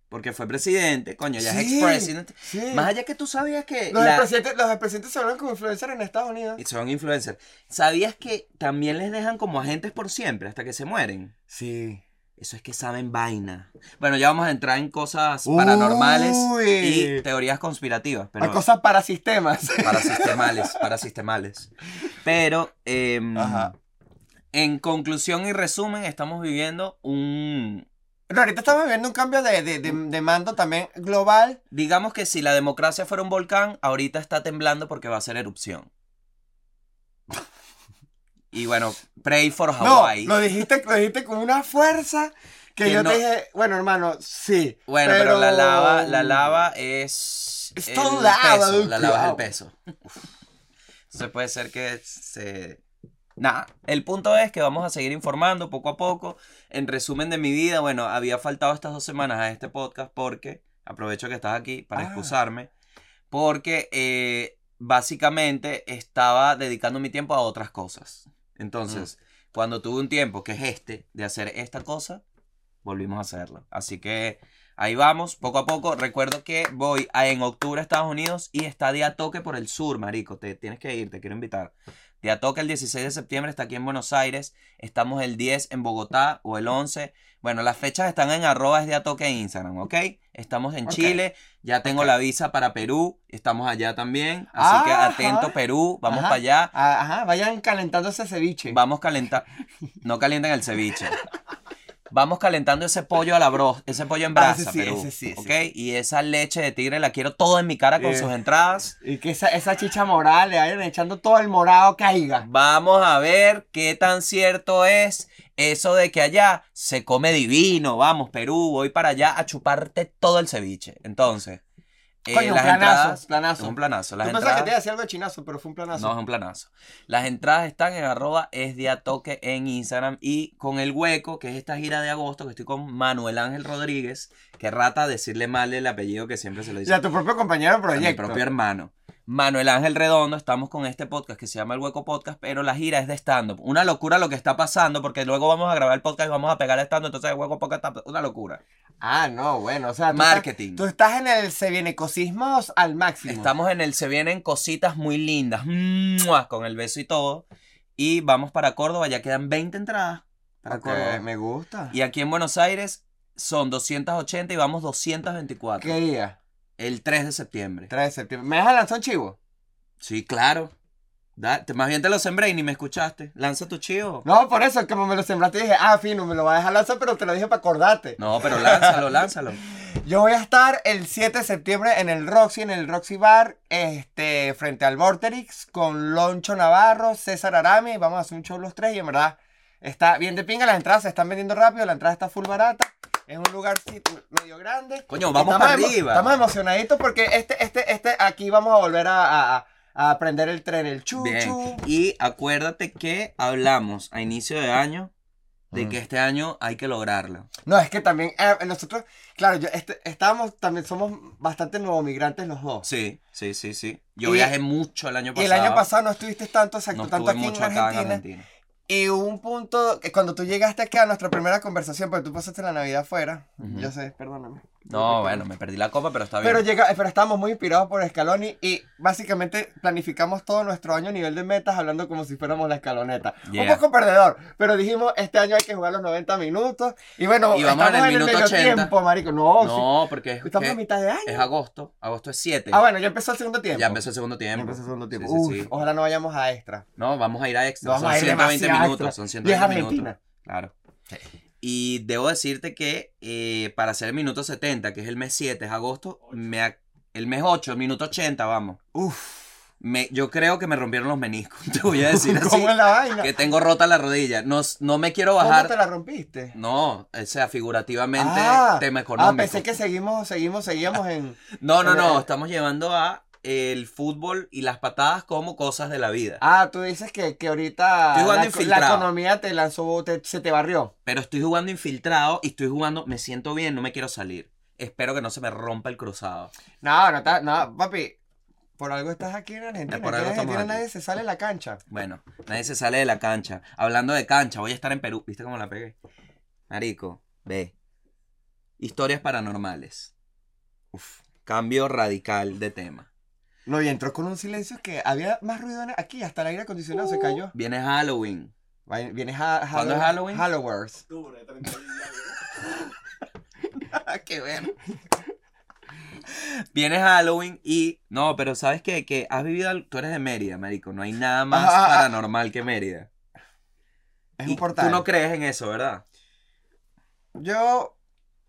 Speaker 1: Porque fue presidente, coño, ya es ex-president.
Speaker 2: sí.
Speaker 1: Más allá que tú sabías que...
Speaker 2: Los
Speaker 1: la-
Speaker 2: expresidentes, los expresidentes se como influencers en Estados Unidos.
Speaker 1: y son influencers. ¿Sabías que también les dejan como agentes por siempre hasta que se mueren?
Speaker 2: Sí.
Speaker 1: Eso es que saben vaina. Bueno, ya vamos a entrar en cosas paranormales
Speaker 2: Uy.
Speaker 1: y teorías conspirativas. Pero
Speaker 2: Hay cosas para sistemas.
Speaker 1: parasistemales, parasistemales. Pero,
Speaker 2: Ajá.
Speaker 1: en conclusión y resumen, estamos viviendo un...
Speaker 2: No, ahorita estamos viviendo un cambio de, de, de, de mando también global.
Speaker 1: Digamos que si la democracia fuera un volcán, ahorita está temblando porque va a ser erupción. Y bueno, pray for
Speaker 2: No,
Speaker 1: Hawaii.
Speaker 2: lo dijiste, lo dijiste con una fuerza que,
Speaker 1: Que
Speaker 2: yo
Speaker 1: no-
Speaker 2: te dije, bueno, hermano, sí.
Speaker 1: Bueno, pero... la lava, la lava es. El
Speaker 2: todo lava,
Speaker 1: peso, La lava es el peso. Entonces puede ser que se. Nada, el punto es que vamos a seguir informando poco a poco. En resumen de mi vida, bueno, había faltado estas dos semanas a este podcast porque, aprovecho que estás aquí para
Speaker 2: Ah.
Speaker 1: excusarme, porque eh, básicamente estaba dedicando mi tiempo a otras cosas. Entonces, cuando tuve un tiempo, que es este, de hacer esta cosa, volvimos a hacerlo. Así que ahí vamos, poco a poco. Recuerdo que voy a, en octubre a Estados Unidos y está Día Toque por el sur, marico. Te tienes que ir, te quiero invitar. Día Toque el 16 de septiembre está aquí en Buenos Aires. Estamos el 10 en Bogotá o el 11. Bueno, las fechas están en arroba Día Toque en Instagram, ¿ok? Estamos en. Chile. Ya tengo la visa para Perú. Estamos allá también. Así que
Speaker 2: Ajá.
Speaker 1: atento Perú. Vamos
Speaker 2: Ajá.
Speaker 1: para allá.
Speaker 2: Ajá, vayan calentando ese ceviche.
Speaker 1: Vamos calentar. No calienten el ceviche. Vamos calentando ese pollo a la bro, ese pollo en
Speaker 2: Ah,
Speaker 1: brasa,
Speaker 2: ese sí,
Speaker 1: Perú.
Speaker 2: ese sí, ese
Speaker 1: ¿ok? Y esa leche de tigre la quiero todo en mi cara con
Speaker 2: Eh.
Speaker 1: sus entradas.
Speaker 2: Y que esa, esa chicha moral le vayan echando todo el morado caiga.
Speaker 1: Vamos a ver qué tan cierto es eso de que allá se come divino. Vamos, Perú, voy para allá a chuparte todo el ceviche. Entonces, eh,
Speaker 2: Coño, un
Speaker 1: las
Speaker 2: planazo,
Speaker 1: entradas-
Speaker 2: planazo.
Speaker 1: es un planazo. Las
Speaker 2: Tú pensabas que te
Speaker 1: entradas-
Speaker 2: iba a decir algo de chinazo, pero fue un planazo.
Speaker 1: No, es un planazo. Las entradas están en arroba es día toque en Instagram y con el hueco, que es esta gira de agosto, que estoy con Manuel Ángel Rodríguez, que rata decirle mal el apellido que siempre se lo dice
Speaker 2: Y a tu propio compañero de
Speaker 1: a mi
Speaker 2: proyecto.
Speaker 1: propio hermano. Manuel Ángel Redondo, estamos con este podcast que se llama El Hueco Podcast, pero la gira es de stand-up. Una locura lo que está pasando, porque luego vamos a grabar el podcast y vamos a pegar el stand-up, entonces el Hueco Podcast está una locura.
Speaker 2: Ah, no, bueno, o sea, tú
Speaker 1: Marketing.
Speaker 2: Estás, tú estás en el se viene cosismos al máximo.
Speaker 1: Estamos en el Se Vienen Cositas muy lindas, ¡mua! con el beso y todo, y vamos para Córdoba, ya quedan 20 entradas para Córdoba.
Speaker 2: me gusta.
Speaker 1: Y aquí en Buenos Aires son 280 y vamos 224.
Speaker 2: ¿Qué día?
Speaker 1: El 3 de septiembre.
Speaker 2: 3 de septiembre. ¿Me dejas lanzar un chivo?
Speaker 1: Sí, claro. Da- te- más bien te lo sembré y ni me escuchaste. Lanza tu chivo.
Speaker 2: No, por eso, como me lo sembraste, dije, ah, fino, me lo va a dejar lanzar, pero te lo dije para acordarte.
Speaker 1: No, pero lánzalo, lánzalo.
Speaker 2: Yo voy a estar el 7 de septiembre en el Roxy, en el Roxy Bar, este, frente al Vorterix, con Loncho Navarro, César Arami, vamos a hacer un show los tres y en verdad está bien de pinga, las entradas se están vendiendo rápido, la entrada está full barata, es un lugar medio grande.
Speaker 1: Coño,
Speaker 2: Y
Speaker 1: vamos para arriba.
Speaker 2: Estamos emocionaditos porque este, este, este, aquí vamos a volver a, a, a aprender el tren, el chuchu.
Speaker 1: Bien. Y acuérdate que hablamos a inicio de año de
Speaker 2: Mm.
Speaker 1: que este año hay que lograrlo.
Speaker 2: No, es que también eh, nosotros, claro, yo, este, estábamos, también somos bastante nuevos migrantes los dos.
Speaker 1: Sí, sí, sí, sí. Yo
Speaker 2: Y-
Speaker 1: viajé mucho el año
Speaker 2: Y
Speaker 1: pasado.
Speaker 2: el año pasado no estuviste tanto, exacto,
Speaker 1: no
Speaker 2: tanto aquí Argentina.
Speaker 1: en Argentina.
Speaker 2: Y hubo un punto que cuando tú llegaste acá a nuestra primera conversación, porque tú pasaste la Navidad afuera, yo sé, perdóname.
Speaker 1: No, bueno, me perdí la copa, pero está bien.
Speaker 2: Pero, llega, pero estábamos muy inspirados por Scaloni y básicamente planificamos todo nuestro año a nivel de metas hablando como si fuéramos la escaloneta.
Speaker 1: Yeah.
Speaker 2: Un poco perdedor, pero dijimos este año hay que jugar los 90 minutos y bueno,
Speaker 1: Y vamos en el
Speaker 2: estamos
Speaker 1: minuto
Speaker 2: medio
Speaker 1: 80.
Speaker 2: tiempo, marico. No,
Speaker 1: no, porque es,
Speaker 2: estamos a mitad de año.
Speaker 1: es agosto. Agosto es 7.
Speaker 2: Ah, bueno, ya empezó el segundo tiempo.
Speaker 1: Ya empezó el segundo
Speaker 2: Ya
Speaker 1: tiempo.
Speaker 2: empezó el segundo tiempo.
Speaker 1: Sí,
Speaker 2: Uf,
Speaker 1: sí.
Speaker 2: ojalá no vayamos a extra.
Speaker 1: No, vamos a ir a extra.
Speaker 2: No,
Speaker 1: son
Speaker 2: a ir
Speaker 1: 120
Speaker 2: demasiado
Speaker 1: minutos.
Speaker 2: extra.
Speaker 1: Son
Speaker 2: Y es
Speaker 1: 120 minutos.
Speaker 2: Argentina.
Speaker 1: Claro. Y debo decirte que eh, para hacer el minuto 70, que es el mes 7, es agosto, me ha- el mes 8, el minuto 80, vamos.
Speaker 2: Uf,
Speaker 1: Me, yo creo que me rompieron los meniscos. Te voy a decir así.
Speaker 2: ¿cómo es la vaina?
Speaker 1: Que tengo rota la rodilla. No, no me quiero
Speaker 2: ¿Cómo
Speaker 1: bajar.
Speaker 2: te la rompiste?
Speaker 1: No, o sea, figurativamente,
Speaker 2: Ah,
Speaker 1: tema
Speaker 2: ah,
Speaker 1: económico.
Speaker 2: pensé que seguimos, seguimos, seguíamos en...
Speaker 1: No, no, no. Estamos llevando a el fútbol y las patadas como cosas de la vida.
Speaker 2: Ah, tú dices que, que ahorita la, economía te lanzó, te- se te barrió.
Speaker 1: Pero estoy jugando infiltrado y estoy jugando, me siento bien, no me quiero salir. Espero que no se me rompa el cruzado.
Speaker 2: No, no, está- no, papi. Por algo estás aquí en Argentina.
Speaker 1: Por algo
Speaker 2: en Argentina
Speaker 1: aquí.
Speaker 2: nadie se sale a la cancha.
Speaker 1: Bueno, nadie se sale de la cancha. Hablando de cancha, voy a estar en Perú. ¿Viste cómo la pegué? Marico, ve. Historias paranormales. Uf, cambio radical de tema.
Speaker 2: No, y entró con un silencio que había más ruido en- aquí, hasta el aire acondicionado se cayó.
Speaker 1: Viene Halloween.
Speaker 2: Viene ha,
Speaker 1: ¿Cuándo es Halloween?
Speaker 2: Halloween.
Speaker 3: Octubre, 31
Speaker 2: Qué ver.
Speaker 1: Viene Halloween y. No, pero sabes qué? que has vivido. al- Tú eres de Mérida, marico. No hay nada más
Speaker 2: Ajá, ajá.
Speaker 1: paranormal que Mérida.
Speaker 2: Es portal.
Speaker 1: Tú no crees en eso, ¿verdad?
Speaker 2: Yo,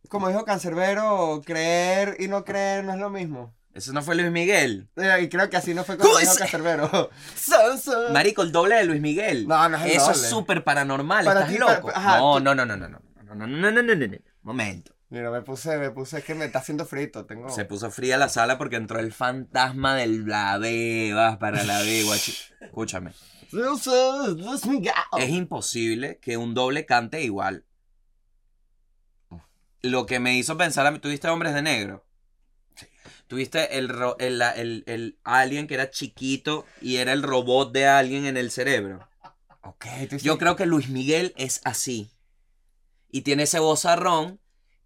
Speaker 2: como dijo Cancerbero, creer y no creer no es lo mismo.
Speaker 1: Eso no fue Luis Miguel.
Speaker 2: Eh, Y creo que así no fue. Cancerbero. So, so.
Speaker 1: Marico, el doble de Luis Miguel.
Speaker 2: No, no es el
Speaker 1: Eso
Speaker 2: doble.
Speaker 1: es súper paranormal.
Speaker 2: Para
Speaker 1: ¿Estás
Speaker 2: ti,
Speaker 1: loco?
Speaker 2: ajá,
Speaker 1: no,
Speaker 2: tú-
Speaker 1: no, no, no, no, no, no, no, no, no, no, no, no, no. Momento.
Speaker 2: Mira, me puse, me puse, es que me está haciendo frito. Tengo.
Speaker 1: Se puso fría la sala porque entró el fantasma del la B. Vas para la B, guachi. Escúchame.
Speaker 2: Luis Miguel.
Speaker 1: Es imposible que un doble cante igual. Lo que me hizo pensar a mí, ¿tuviste Hombres de Negro? Tuviste el, el, la- el, el alien que era chiquito y era el robot de alguien en el cerebro.
Speaker 2: Ok, tú
Speaker 1: Yo
Speaker 2: sí-
Speaker 1: creo que Luis Miguel es así. Y tiene ese vozarrón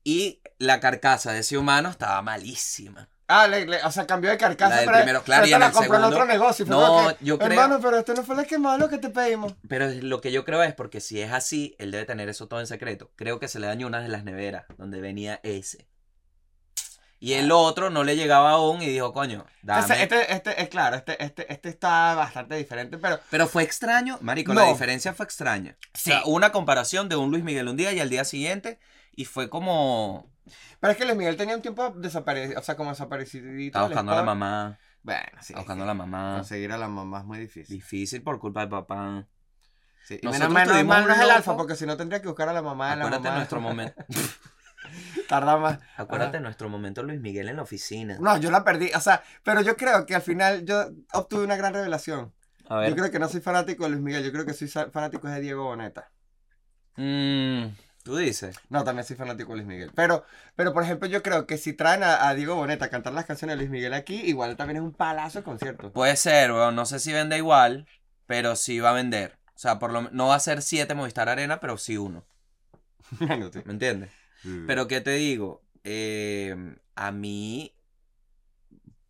Speaker 1: y la carcasa de ese humano estaba malísima.
Speaker 2: Ah, le- le- o sea, cambió de carcasa.
Speaker 1: La
Speaker 2: pero-
Speaker 1: primero, claro, y en
Speaker 2: la
Speaker 1: el
Speaker 2: en
Speaker 1: segundo-
Speaker 2: otro negocio.
Speaker 1: No,
Speaker 2: que,
Speaker 1: yo creo-
Speaker 2: Hermano, pero esto no fue lo que malo que te pedimos.
Speaker 1: Pero lo que yo creo es porque si es así, él debe tener eso todo en secreto. Creo que se le dañó una de las neveras donde venía ese. Y el otro no le llegaba aún y dijo, coño, dame.
Speaker 2: Este, este, es claro, este, este, este está bastante diferente, pero
Speaker 1: Pero fue extraño, marico, la diferencia fue extraña.
Speaker 2: Sí.
Speaker 1: O sea, una comparación de un Luis Miguel un día y al día siguiente y fue como...
Speaker 2: Pero es que Luis Miguel tenía un tiempo desaparecido, o sea, como desaparecido.
Speaker 1: Estaba buscando a la mamá,
Speaker 2: Bueno, sí.
Speaker 1: buscando a la mamá.
Speaker 2: Conseguir a la mamá es muy difícil.
Speaker 1: Difícil por culpa del papá.
Speaker 2: Sí. Y menos, mal no es el alfa, porque si no tendría que buscar a la mamá de la mamá.
Speaker 1: nuestro momento.
Speaker 2: Tarda más.
Speaker 1: Acuérdate nuestro momento Luis Miguel en la oficina.
Speaker 2: No, yo la perdí, o sea, pero yo creo que al final yo obtuve una gran revelación.
Speaker 1: A ver.
Speaker 2: Yo creo que no soy fanático de Luis Miguel, yo creo que soy fanático de Diego Boneta.
Speaker 1: Mm, Tú dices.
Speaker 2: No, también soy fanático de Luis Miguel. Pero, pero por ejemplo, yo creo que si traen a, a Diego Boneta a cantar las canciones de Luis Miguel aquí, igual también es un palazo de concierto.
Speaker 1: Puede ser, weón. No sé si vende igual, pero sí va a vender. O sea, por lo no va a ser 7 Movistar Arena, pero sí uno.
Speaker 2: Sí.
Speaker 1: ¿Me entiendes? Pero ¿qué te digo? Eh, a mí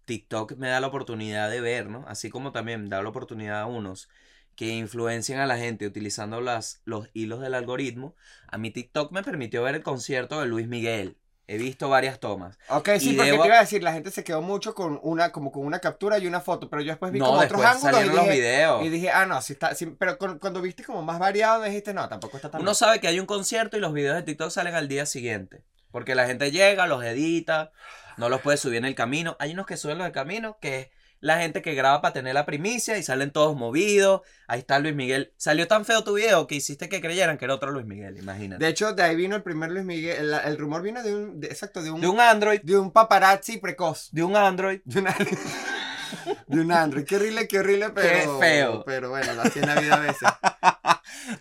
Speaker 1: TikTok me da la oportunidad de ver, ¿no? Así como también da la oportunidad a unos que influencian a la gente utilizando las, los hilos del algoritmo. A mí TikTok me permitió ver el concierto de Luis Miguel. He visto varias tomas.
Speaker 2: Ok, sí,
Speaker 1: Y
Speaker 2: porque
Speaker 1: debo-
Speaker 2: te iba a decir, la gente se quedó mucho con una, como con una captura y una foto, pero yo después vi
Speaker 1: No,
Speaker 2: como otros ángulos y
Speaker 1: salieron los
Speaker 2: dije,
Speaker 1: videos.
Speaker 2: y dije, ah, no, sí está, sí, pero con- cuando viste como más variado, me dijiste, no, tampoco está tan
Speaker 1: Uno sabe que hay un concierto y los videos de TikTok salen al día siguiente. Porque la gente llega, los edita, no los puede subir en el camino. Hay unos que suben los del camino, que es la gente que graba para tener la primicia y salen todos movidos. Ahí está Luis Miguel. Salió tan feo tu video que hiciste que creyeran que era otro Luis Miguel, imagínate.
Speaker 2: De hecho, de ahí vino el primer Luis Miguel, el, el rumor vino de un, de- exacto, de un,
Speaker 1: De un Android,
Speaker 2: de un paparazzi precoz.
Speaker 1: de un Android.
Speaker 2: De una, de un Android. Qué horrible, qué horrible, pero.
Speaker 1: feo.
Speaker 2: Pero bueno, así es la vida a veces.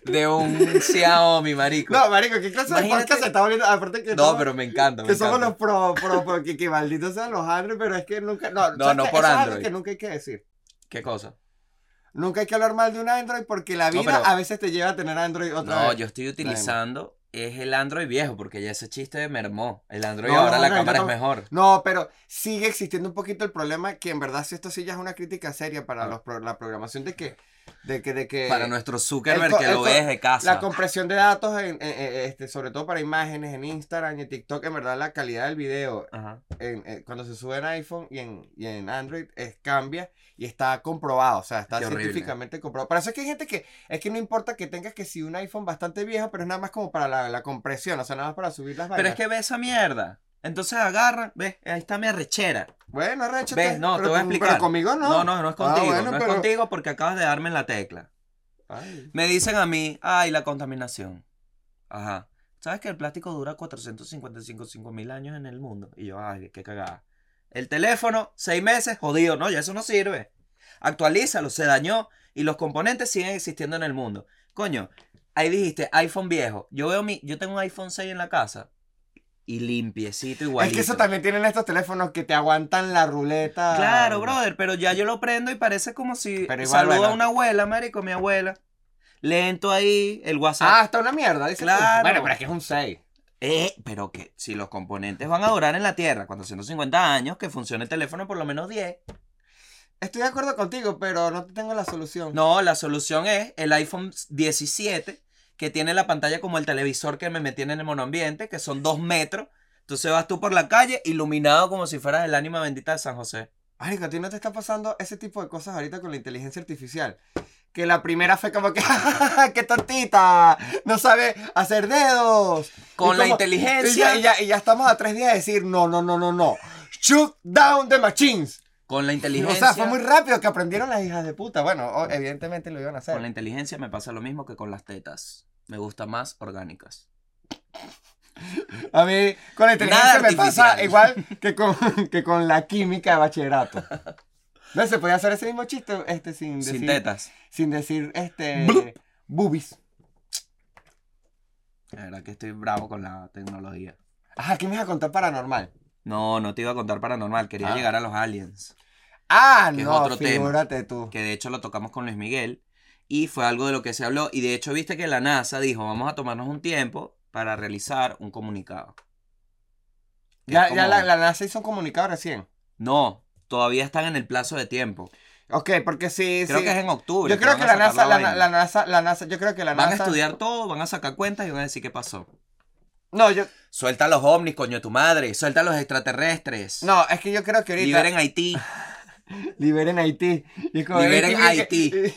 Speaker 1: De un Xiaomi, marico.
Speaker 2: No, marico, ¿qué clase de
Speaker 1: Imagínate-
Speaker 2: podcast se está volviendo? Aparte que
Speaker 1: No,
Speaker 2: somos-
Speaker 1: pero me encanta. me
Speaker 2: Que somos los pro, pro, pro, que, que malditos sean los Android, pero es que nunca. No,
Speaker 1: No,
Speaker 2: ¿sabes
Speaker 1: no
Speaker 2: qué?
Speaker 1: por
Speaker 2: Eso es
Speaker 1: Android.
Speaker 2: que nunca hay que decir.
Speaker 1: ¿Qué cosa?
Speaker 2: Nunca hay que hablar mal de un Android porque la
Speaker 1: No,
Speaker 2: vida
Speaker 1: pero-
Speaker 2: a veces te lleva a tener Android otra
Speaker 1: No,
Speaker 2: vez.
Speaker 1: yo estoy utilizando es el Android viejo, porque ya ese chiste mermó. El Android
Speaker 2: No,
Speaker 1: ahora
Speaker 2: no,
Speaker 1: la
Speaker 2: no,
Speaker 1: cámara es
Speaker 2: no-
Speaker 1: mejor.
Speaker 2: No, pero sigue existiendo un poquito el problema que en verdad si esto sí ya es una crítica seria para
Speaker 1: Ah.
Speaker 2: los pro- la programación de que de que de que
Speaker 1: Para nuestro Zuckerberg
Speaker 2: el
Speaker 1: que
Speaker 2: el
Speaker 1: lo ve desde casa.
Speaker 2: la compresión de datos en, en- en- este sobre todo para imágenes en Instagram y en TikTok en verdad la calidad del video en- cuando se sube en iPhone y en, y en Android es, cambia y está comprobado, o sea, está
Speaker 1: Qué horrible.
Speaker 2: científicamente comprobado. Por eso es que hay gente que, es que no importa que tengas que si un iPhone bastante viejo, pero es nada más como para la, la compresión, o sea, nada más para subir las
Speaker 1: Pero
Speaker 2: vainas.
Speaker 1: es que ve esa mierda. Entonces agarran, ves, ahí está mi arrechera.
Speaker 2: Bueno, arréchate,
Speaker 1: ¿Ves? No, te voy a explicar.
Speaker 2: Pero conmigo no.
Speaker 1: No, no, no es
Speaker 2: Ah,
Speaker 1: contigo.
Speaker 2: bueno,
Speaker 1: no
Speaker 2: pero-
Speaker 1: es contigo porque acabas de darme en la tecla.
Speaker 2: Ay.
Speaker 1: Me dicen a mí, ay, la contaminación. Ajá. ¿Sabes que el plástico dura 455 mil años en el mundo? Y yo, ay, qué cagada. El teléfono, seis meses, jodido, no, ya eso no sirve. Actualízalo, se dañó y los componentes siguen existiendo en el mundo. Coño, ahí dijiste iPhone viejo. Yo veo mi, yo tengo un iPhone 6 en la casa y limpiecito igual.
Speaker 2: Es que eso también tienen estos teléfonos que te aguantan la ruleta.
Speaker 1: Claro, brother, pero ya yo lo prendo y parece como si
Speaker 2: Pero igual,
Speaker 1: saludo
Speaker 2: bueno.
Speaker 1: a una abuela, marico, mi abuela. Lento ahí, el WhatsApp.
Speaker 2: Ah, está una mierda, dices tú.
Speaker 1: Claro.
Speaker 2: Bueno, pero es que es un 6.
Speaker 1: Eh, pero que si los componentes van a durar en la Tierra 450 años, que funcione el teléfono por lo menos 10.
Speaker 2: Estoy de acuerdo contigo, pero no te tengo la solución.
Speaker 1: No, la solución es el iPhone 17, que tiene la pantalla como el televisor que me metí en el monoambiente, que son dos metros. Entonces vas tú por la calle iluminado como si fueras el ánima bendita de San José.
Speaker 2: Marico, ¿a ti no te está pasando ese tipo de cosas ahorita con la inteligencia artificial? Que la primera fue como que, ¡qué tontita! No sabe hacer dedos.
Speaker 1: Con
Speaker 2: Y
Speaker 1: la
Speaker 2: como-
Speaker 1: inteligencia.
Speaker 2: Y ya, y ya- y ya estamos a tres días de decir, no, no, no, no, no. Shoot down the machines.
Speaker 1: Con la
Speaker 2: O
Speaker 1: inteligencia.
Speaker 2: sea, fue muy rápido que aprendieron las hijas de puta. Bueno, o- evidentemente lo iban a hacer.
Speaker 1: Con la inteligencia me pasa lo mismo que con las tetas. Me gustan más orgánicas.
Speaker 2: A mí, con la inteligencia me pasa igual que con, que con la química de bachillerato. ¿Ves? Se podía hacer ese mismo chiste este, sin decir,
Speaker 1: Sin tetas.
Speaker 2: sin decir este, boobies.
Speaker 1: La verdad que estoy bravo con la tecnología.
Speaker 2: Ajá, ¿qué me vas a contar paranormal?
Speaker 1: No, no te iba a contar paranormal. Quería
Speaker 2: Ah.
Speaker 1: llegar a los aliens.
Speaker 2: Ah,
Speaker 1: Que es
Speaker 2: no,
Speaker 1: otro tema.
Speaker 2: figúrate tú.
Speaker 1: que de hecho lo tocamos con Luis Miguel y fue algo de lo que se habló y de hecho viste que la NASA dijo vamos a tomarnos un tiempo para realizar un comunicado. Que
Speaker 2: Ya,
Speaker 1: es
Speaker 2: ya
Speaker 1: como-
Speaker 2: la, la NASA hizo un comunicado recién.
Speaker 1: No, todavía están en el plazo de tiempo.
Speaker 2: Ok, porque sí,
Speaker 1: Creo
Speaker 2: sí.
Speaker 1: que es en octubre.
Speaker 2: Yo creo
Speaker 1: van
Speaker 2: que
Speaker 1: a
Speaker 2: la
Speaker 1: sacar
Speaker 2: NASA, la,
Speaker 1: vaina.
Speaker 2: la NASA, la NASA, yo creo que la
Speaker 1: Van a
Speaker 2: NASA.
Speaker 1: estudiar todo, van a sacar cuentas y van a decir qué pasó.
Speaker 2: No, yo,
Speaker 1: Suelta a los ovnis, coño de tu madre. Suelta a los extraterrestres.
Speaker 2: no, es que yo creo que ahorita.
Speaker 1: Liberen Haití.
Speaker 2: Liberen Haití. Y es como-
Speaker 1: Liberen Haití.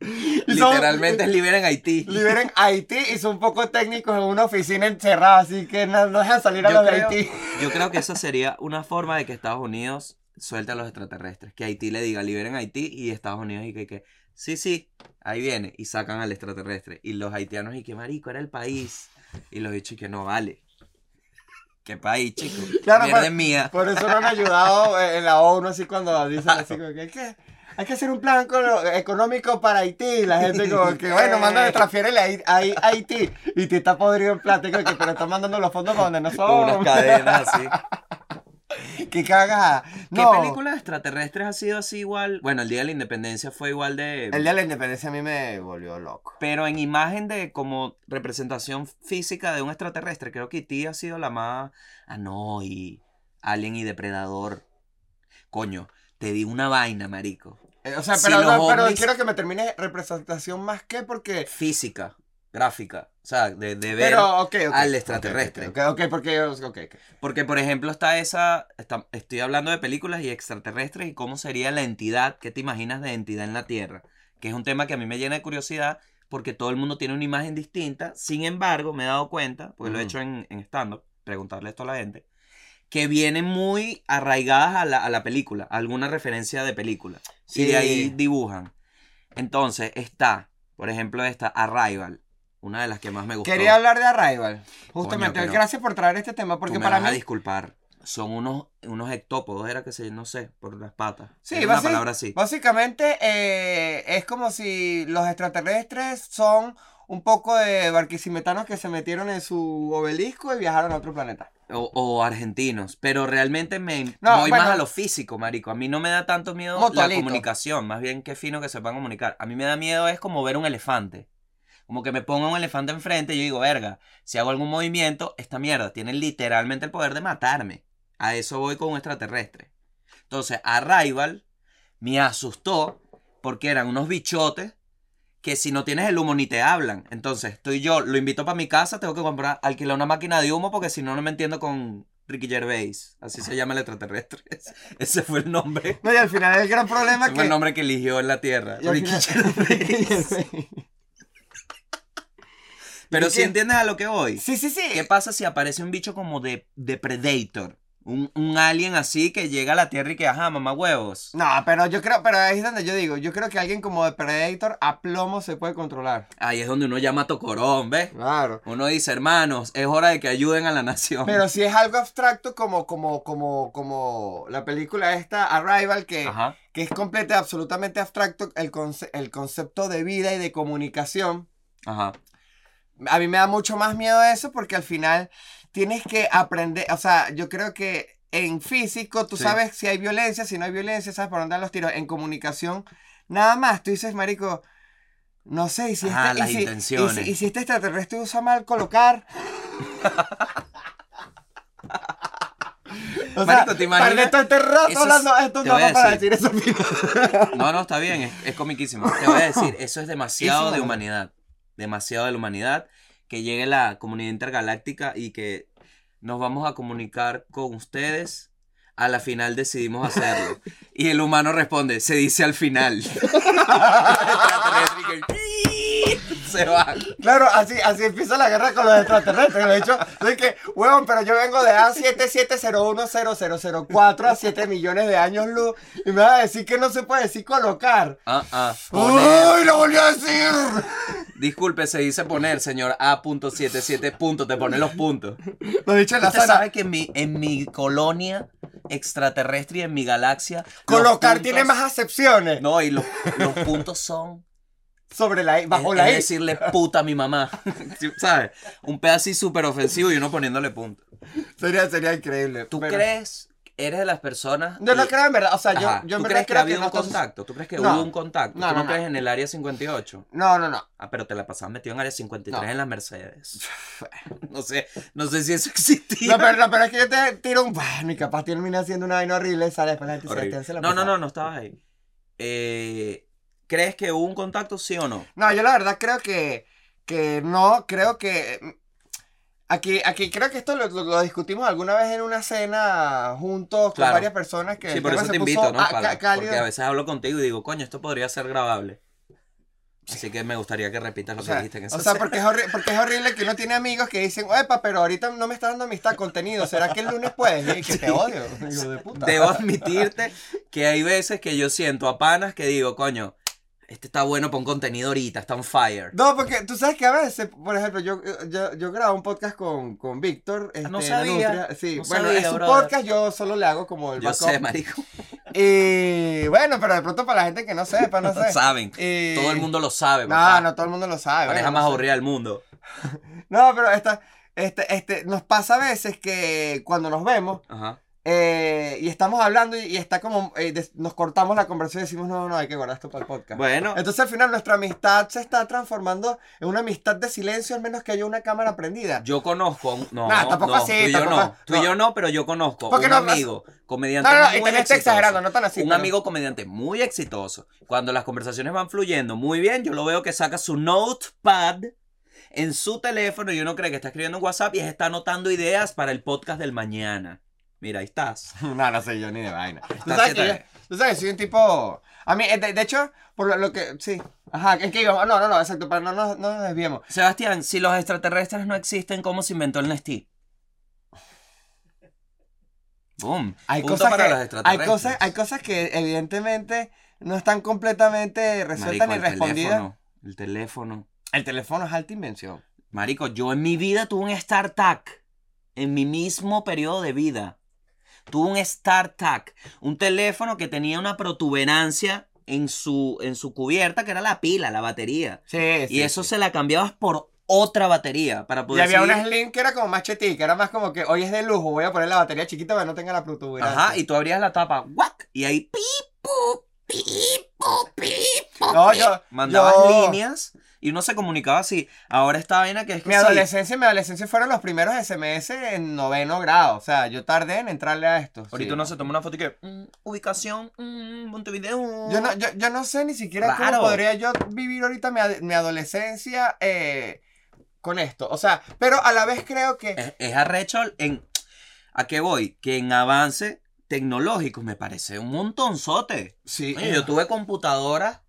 Speaker 2: son-
Speaker 1: Literalmente es liberen Haití.
Speaker 2: Liberen Haití y son un poco técnicos en una oficina encerrada, así que no, no dejan salir a
Speaker 1: Yo
Speaker 2: los de Haití.
Speaker 1: yo creo que esa sería una forma de que Estados Unidos suelte a los extraterrestres. Que Haití le diga, liberen Haití y Estados Unidos y que, que sí, sí, ahí viene. Y sacan al extraterrestre. Y los haitianos y que marico, era el país. Y los dichos y que no vale. ¿Qué país, chico?
Speaker 2: Claro,
Speaker 1: Mierda es mía.
Speaker 2: Por eso no han ayudado en la ONU, así cuando dicen así como que hay que, hay que hacer un plan con- económico para Haití. La gente como que, bueno, mándale, transfiérele a, Haití- a Haití. Y te está podrido en como que, pero están mandando los fondos para donde no
Speaker 1: Con unas
Speaker 2: son.
Speaker 1: cadenas así.
Speaker 2: Que caga.
Speaker 1: ¿Qué película de extraterrestres ha sido así igual? Bueno, el Día de la Independencia fue igual de...
Speaker 2: El día de la independencia a mí me volvió loco.
Speaker 1: Pero en imagen de como representación física de un extraterrestre, creo que E.T. ha sido la más... Ah, no, y Alien y Depredador. Coño, te di una vaina, marico.
Speaker 2: Eh, o sea, pero, no, pero
Speaker 1: ovnis-
Speaker 2: quiero que me termine representación más que porque.
Speaker 1: Física, gráfica. O sea, de, de ver...
Speaker 2: Pero, ok, ok.
Speaker 1: al extraterrestre.
Speaker 2: Ok, ok, ok, porque.
Speaker 1: Porque, por ejemplo, está esa... está- estoy hablando de películas y extraterrestres y cómo sería la entidad. ¿Qué te imaginas de entidad en la Tierra? Que es un tema que a mí me llena de curiosidad porque todo el mundo tiene una imagen distinta. Sin embargo, me he dado cuenta, porque lo he hecho en, en stand-up, preguntarle esto a la gente, que vienen muy arraigadas a la, a la película, a alguna referencia de película. Y
Speaker 2: Sí.
Speaker 1: de ahí dibujan. Entonces está, por ejemplo, esta Arrival, una de las que más me gustó.
Speaker 2: Quería hablar de Arrival. Justamente.
Speaker 1: Coño,
Speaker 2: Gracias por traer este tema, porque
Speaker 1: Tú me
Speaker 2: para
Speaker 1: vas a
Speaker 2: mí.
Speaker 1: disculpar. Son unos, unos ectópodos, era que se, no sé, por las patas.
Speaker 2: Sí,
Speaker 1: Era una palabra así.
Speaker 2: Básicamente eh, es como si los extraterrestres son un poco de barquisimetanos que se metieron en su obelisco y viajaron a otro planeta.
Speaker 1: O, o argentinos. Pero realmente me
Speaker 2: No,
Speaker 1: voy
Speaker 2: bueno.
Speaker 1: más a lo físico, marico. A mí no me da tanto miedo
Speaker 2: Motolito.
Speaker 1: la comunicación. Más bien qué fino que sepan comunicar. A mí me da miedo es como ver un elefante. Como que me ponga un elefante enfrente y yo digo, verga, si hago algún movimiento, esta mierda tiene literalmente el poder de matarme. A eso voy con un extraterrestre. Entonces, Arrival me asustó porque eran unos bichotes que si no tienes el humo ni te hablan. Entonces, estoy yo, lo invito para mi casa, tengo que comprar, alquilar una máquina de humo porque si no, no me entiendo con Ricky Gervais. Así se llama el extraterrestre. Ese fue el nombre.
Speaker 2: No, y al final el gran problema
Speaker 1: Ese
Speaker 2: que...
Speaker 1: fue el nombre que eligió en la Tierra. Ricky Gervais. Pero
Speaker 2: ¿Y
Speaker 1: si entiendes a lo que voy.
Speaker 2: Sí, sí, sí.
Speaker 1: ¿Qué pasa si aparece un bicho como de, de Predator? Un, un alien así que llega a la Tierra y que, ajá, mamá huevos.
Speaker 2: No, pero yo creo, pero ahí es donde yo digo, yo creo que alguien como de Predator a plomo se puede controlar.
Speaker 1: Ahí es donde uno llama a Tocorón, ¿ves?
Speaker 2: Claro.
Speaker 1: Uno dice, hermanos, es hora de que ayuden a la nación.
Speaker 2: Pero si es algo abstracto como, como, como, como la película esta, Arrival, que,
Speaker 1: Ajá.
Speaker 2: que es completamente, absolutamente abstracto el, conce- el concepto de vida y de comunicación.
Speaker 1: Ajá.
Speaker 2: A mí me da mucho más miedo eso porque al final tienes que aprender, o sea, yo creo que en físico tú
Speaker 1: Sí.
Speaker 2: sabes si hay violencia, si no hay violencia, sabes por dónde dan los tiros. En comunicación, nada más, tú dices, marico, no sé, y si,
Speaker 1: Ah,
Speaker 2: este,
Speaker 1: las
Speaker 2: y si- y si- y si este extraterrestre usa mal colocar... O
Speaker 1: Marico, ¿te imaginas?
Speaker 2: este rato
Speaker 1: es-
Speaker 2: hablando esto no para
Speaker 1: decir.
Speaker 2: eso.
Speaker 1: No, no, está bien, es, es comiquísimo. Te voy a decir, eso es demasiado de humanidad. Demasiado de la humanidad. Que llegue la comunidad intergaláctica y que nos vamos a comunicar con ustedes. A la final decidimos hacerlo. Y el humano responde, se dice al final. se va.
Speaker 2: Claro, así, así empieza la guerra con los extraterrestres. De hecho, de que, huevón, pero yo vengo de A77010004 a 7 millones de años luz y me vas a decir que no se puede decir colocar.
Speaker 1: Ah, ah.
Speaker 2: ¡Uy, lo volvió a decir!
Speaker 1: Disculpe, se dice poner, señor A.77. Punto, te pone los puntos.
Speaker 2: Lo dicho en la
Speaker 1: Usted
Speaker 2: sala.
Speaker 1: sabe que en mi, en mi colonia extraterrestre y en mi galaxia.
Speaker 2: Colocar
Speaker 1: puntos-
Speaker 2: tiene más acepciones
Speaker 1: No, y los, los puntos son.
Speaker 2: Sobre la bajo
Speaker 1: es,
Speaker 2: la
Speaker 1: es decirle puta a mi mamá. ¿Sabes? Un pedazo súper ofensivo y uno poniéndole punto.
Speaker 2: Sería, sería increíble.
Speaker 1: ¿Tú
Speaker 2: pero-
Speaker 1: crees? ¿Eres de las personas?
Speaker 2: Yo no
Speaker 1: y-
Speaker 2: creo en verdad. O sea, yo,
Speaker 1: Ajá,
Speaker 2: yo en
Speaker 1: ¿Tú
Speaker 2: verdad
Speaker 1: crees que ha
Speaker 2: creo
Speaker 1: habido
Speaker 2: no
Speaker 1: un contacto? ¿Tú crees que
Speaker 2: No.
Speaker 1: hubo un contacto?
Speaker 2: No,
Speaker 1: ¿Tú no,
Speaker 2: no,
Speaker 1: crees en el área 58?
Speaker 2: No, no, no.
Speaker 1: Ah, pero te la pasabas metido en área 53
Speaker 2: No.
Speaker 1: en las Mercedes. No sé, no sé si eso existía.
Speaker 2: No, pero, no, pero es que yo te tiro un. Y capaz termina siendo una vaina horrible y sale después la gente se la
Speaker 1: No, no, no, no estabas ahí. Eh, ¿Crees que hubo un contacto, sí o no?
Speaker 2: No, yo la verdad creo que, que no, creo que... mm, Aquí, aquí creo que esto lo, lo- lo discutimos alguna vez en una cena juntos
Speaker 1: Claro.
Speaker 2: con varias personas que
Speaker 1: Sí, por eso te invito, ¿no?
Speaker 2: a-
Speaker 1: Para- porque a veces hablo contigo y digo, coño, esto podría ser grabable. Así que me gustaría que repitas lo
Speaker 2: O
Speaker 1: que
Speaker 2: sea,
Speaker 1: dijiste en esa
Speaker 2: o sea, porque es, porque es horrible que uno tiene amigos que dicen, epa, pero ahorita no me está dando amistad, contenido, ¿será que el lunes puedes? Y que te odio, hijo de puta.
Speaker 1: Debo admitirte que hay veces que yo siento a panas que digo, coño, este está bueno para un contenido ahorita, está on fire.
Speaker 2: No, porque tú sabes que a veces, por ejemplo, yo, yo, yo grabo un podcast con, con Víctor. Este,
Speaker 1: no sabía,
Speaker 2: Nutria. Sí,
Speaker 1: no
Speaker 2: bueno,
Speaker 1: sabía,
Speaker 2: es un
Speaker 1: brother.
Speaker 2: podcast, yo solo le hago como el
Speaker 1: Yo
Speaker 2: backup.
Speaker 1: sé, marico.
Speaker 2: Y bueno, pero de pronto para la gente que no sepa, no sé.
Speaker 1: Saben.
Speaker 2: Y-
Speaker 1: Todo el mundo lo sabe.
Speaker 2: No,
Speaker 1: papá.
Speaker 2: no todo el mundo lo sabe.
Speaker 1: Pareja
Speaker 2: bueno,
Speaker 1: más
Speaker 2: no
Speaker 1: aburrida del mundo.
Speaker 2: No, pero esta, este, este, nos pasa a veces que cuando nos vemos
Speaker 1: Ajá.
Speaker 2: Eh, y estamos hablando y, y está como, eh, des- nos cortamos la conversación y decimos, no, no, hay que guardar esto para el podcast.
Speaker 1: Bueno,
Speaker 2: Entonces al final nuestra amistad se está transformando en una amistad de silencio, al menos que haya una cámara prendida.
Speaker 1: yo conozco. un- No,
Speaker 2: Nah, tampoco
Speaker 1: no,
Speaker 2: así,
Speaker 1: tú y yo no. Tú y
Speaker 2: no.
Speaker 1: yo no, pero yo conozco
Speaker 2: ¿Por qué
Speaker 1: un
Speaker 2: no?
Speaker 1: amigo, comediante
Speaker 2: No, no, no, y
Speaker 1: muy exitoso.
Speaker 2: exagerando, no tan así.
Speaker 1: un
Speaker 2: pero-
Speaker 1: amigo comediante muy exitoso. Cuando las conversaciones van fluyendo muy bien, yo lo veo que saca su notepad en su teléfono y uno cree que está escribiendo en WhatsApp y está anotando ideas para el podcast del mañana. Mira, ahí estás.
Speaker 2: No, no sé yo ni de vaina. Tú sabes que yo, tú sabes, soy un tipo... A mí, de, de hecho, por lo, lo que... Sí. Ajá, ¿en qué íbamos? No, no, no, exacto, para no, no, no nos desviemos.
Speaker 1: Sebastián, si los extraterrestres no existen, ¿cómo se inventó el Nestí? Boom.
Speaker 2: Hay
Speaker 1: Punto
Speaker 2: cosas,
Speaker 1: para
Speaker 2: que,
Speaker 1: los
Speaker 2: hay,
Speaker 1: extraterrestres.
Speaker 2: cosas, hay cosas que evidentemente no están completamente resueltas
Speaker 1: Marico,
Speaker 2: ni
Speaker 1: el
Speaker 2: respondidas.
Speaker 1: teléfono. El teléfono.
Speaker 2: El teléfono es alta invención.
Speaker 1: Marico, yo en mi vida tuve un StarTAC. En mi mismo periodo de vida. Tuve un StarTAC. Un teléfono que tenía una protuberancia en su, en su cubierta, que era la pila, la batería.
Speaker 2: Sí, sí.
Speaker 1: y eso
Speaker 2: sí.
Speaker 1: se la cambiabas por otra batería para
Speaker 2: Y
Speaker 1: poder
Speaker 2: había
Speaker 1: seguir-
Speaker 2: una Slim que era como más chetica, era más como que hoy es de lujo, voy a poner la batería chiquita para que no tenga la protuberancia.
Speaker 1: Ajá, y tú abrías la tapa, ¡guac! Y ahí, pi, pu, pi, pu, pi, pu,
Speaker 2: No, yo-
Speaker 1: Mandabas
Speaker 2: yo-
Speaker 1: líneas Y uno se comunicaba así. Ahora esta vaina que es que
Speaker 2: Mi
Speaker 1: sí,
Speaker 2: adolescencia, mi adolescencia fueron los primeros SMS en noveno grado. O sea, yo tardé en entrarle a esto.
Speaker 1: Ahorita
Speaker 2: sí.
Speaker 1: uno se toma una foto y que. mm, ubicación, mm, Montevideo.
Speaker 2: Yo no, yo, yo no sé ni siquiera
Speaker 1: Raro.
Speaker 2: cómo podría yo vivir ahorita mi, ad- mi adolescencia eh, con esto. O sea, pero a la vez creo que...
Speaker 1: Es, es arrecho en. ¿A qué voy? Que en avance tecnológico me parece un montonzote.
Speaker 2: Sí,
Speaker 1: Oye, yo tuve computadoras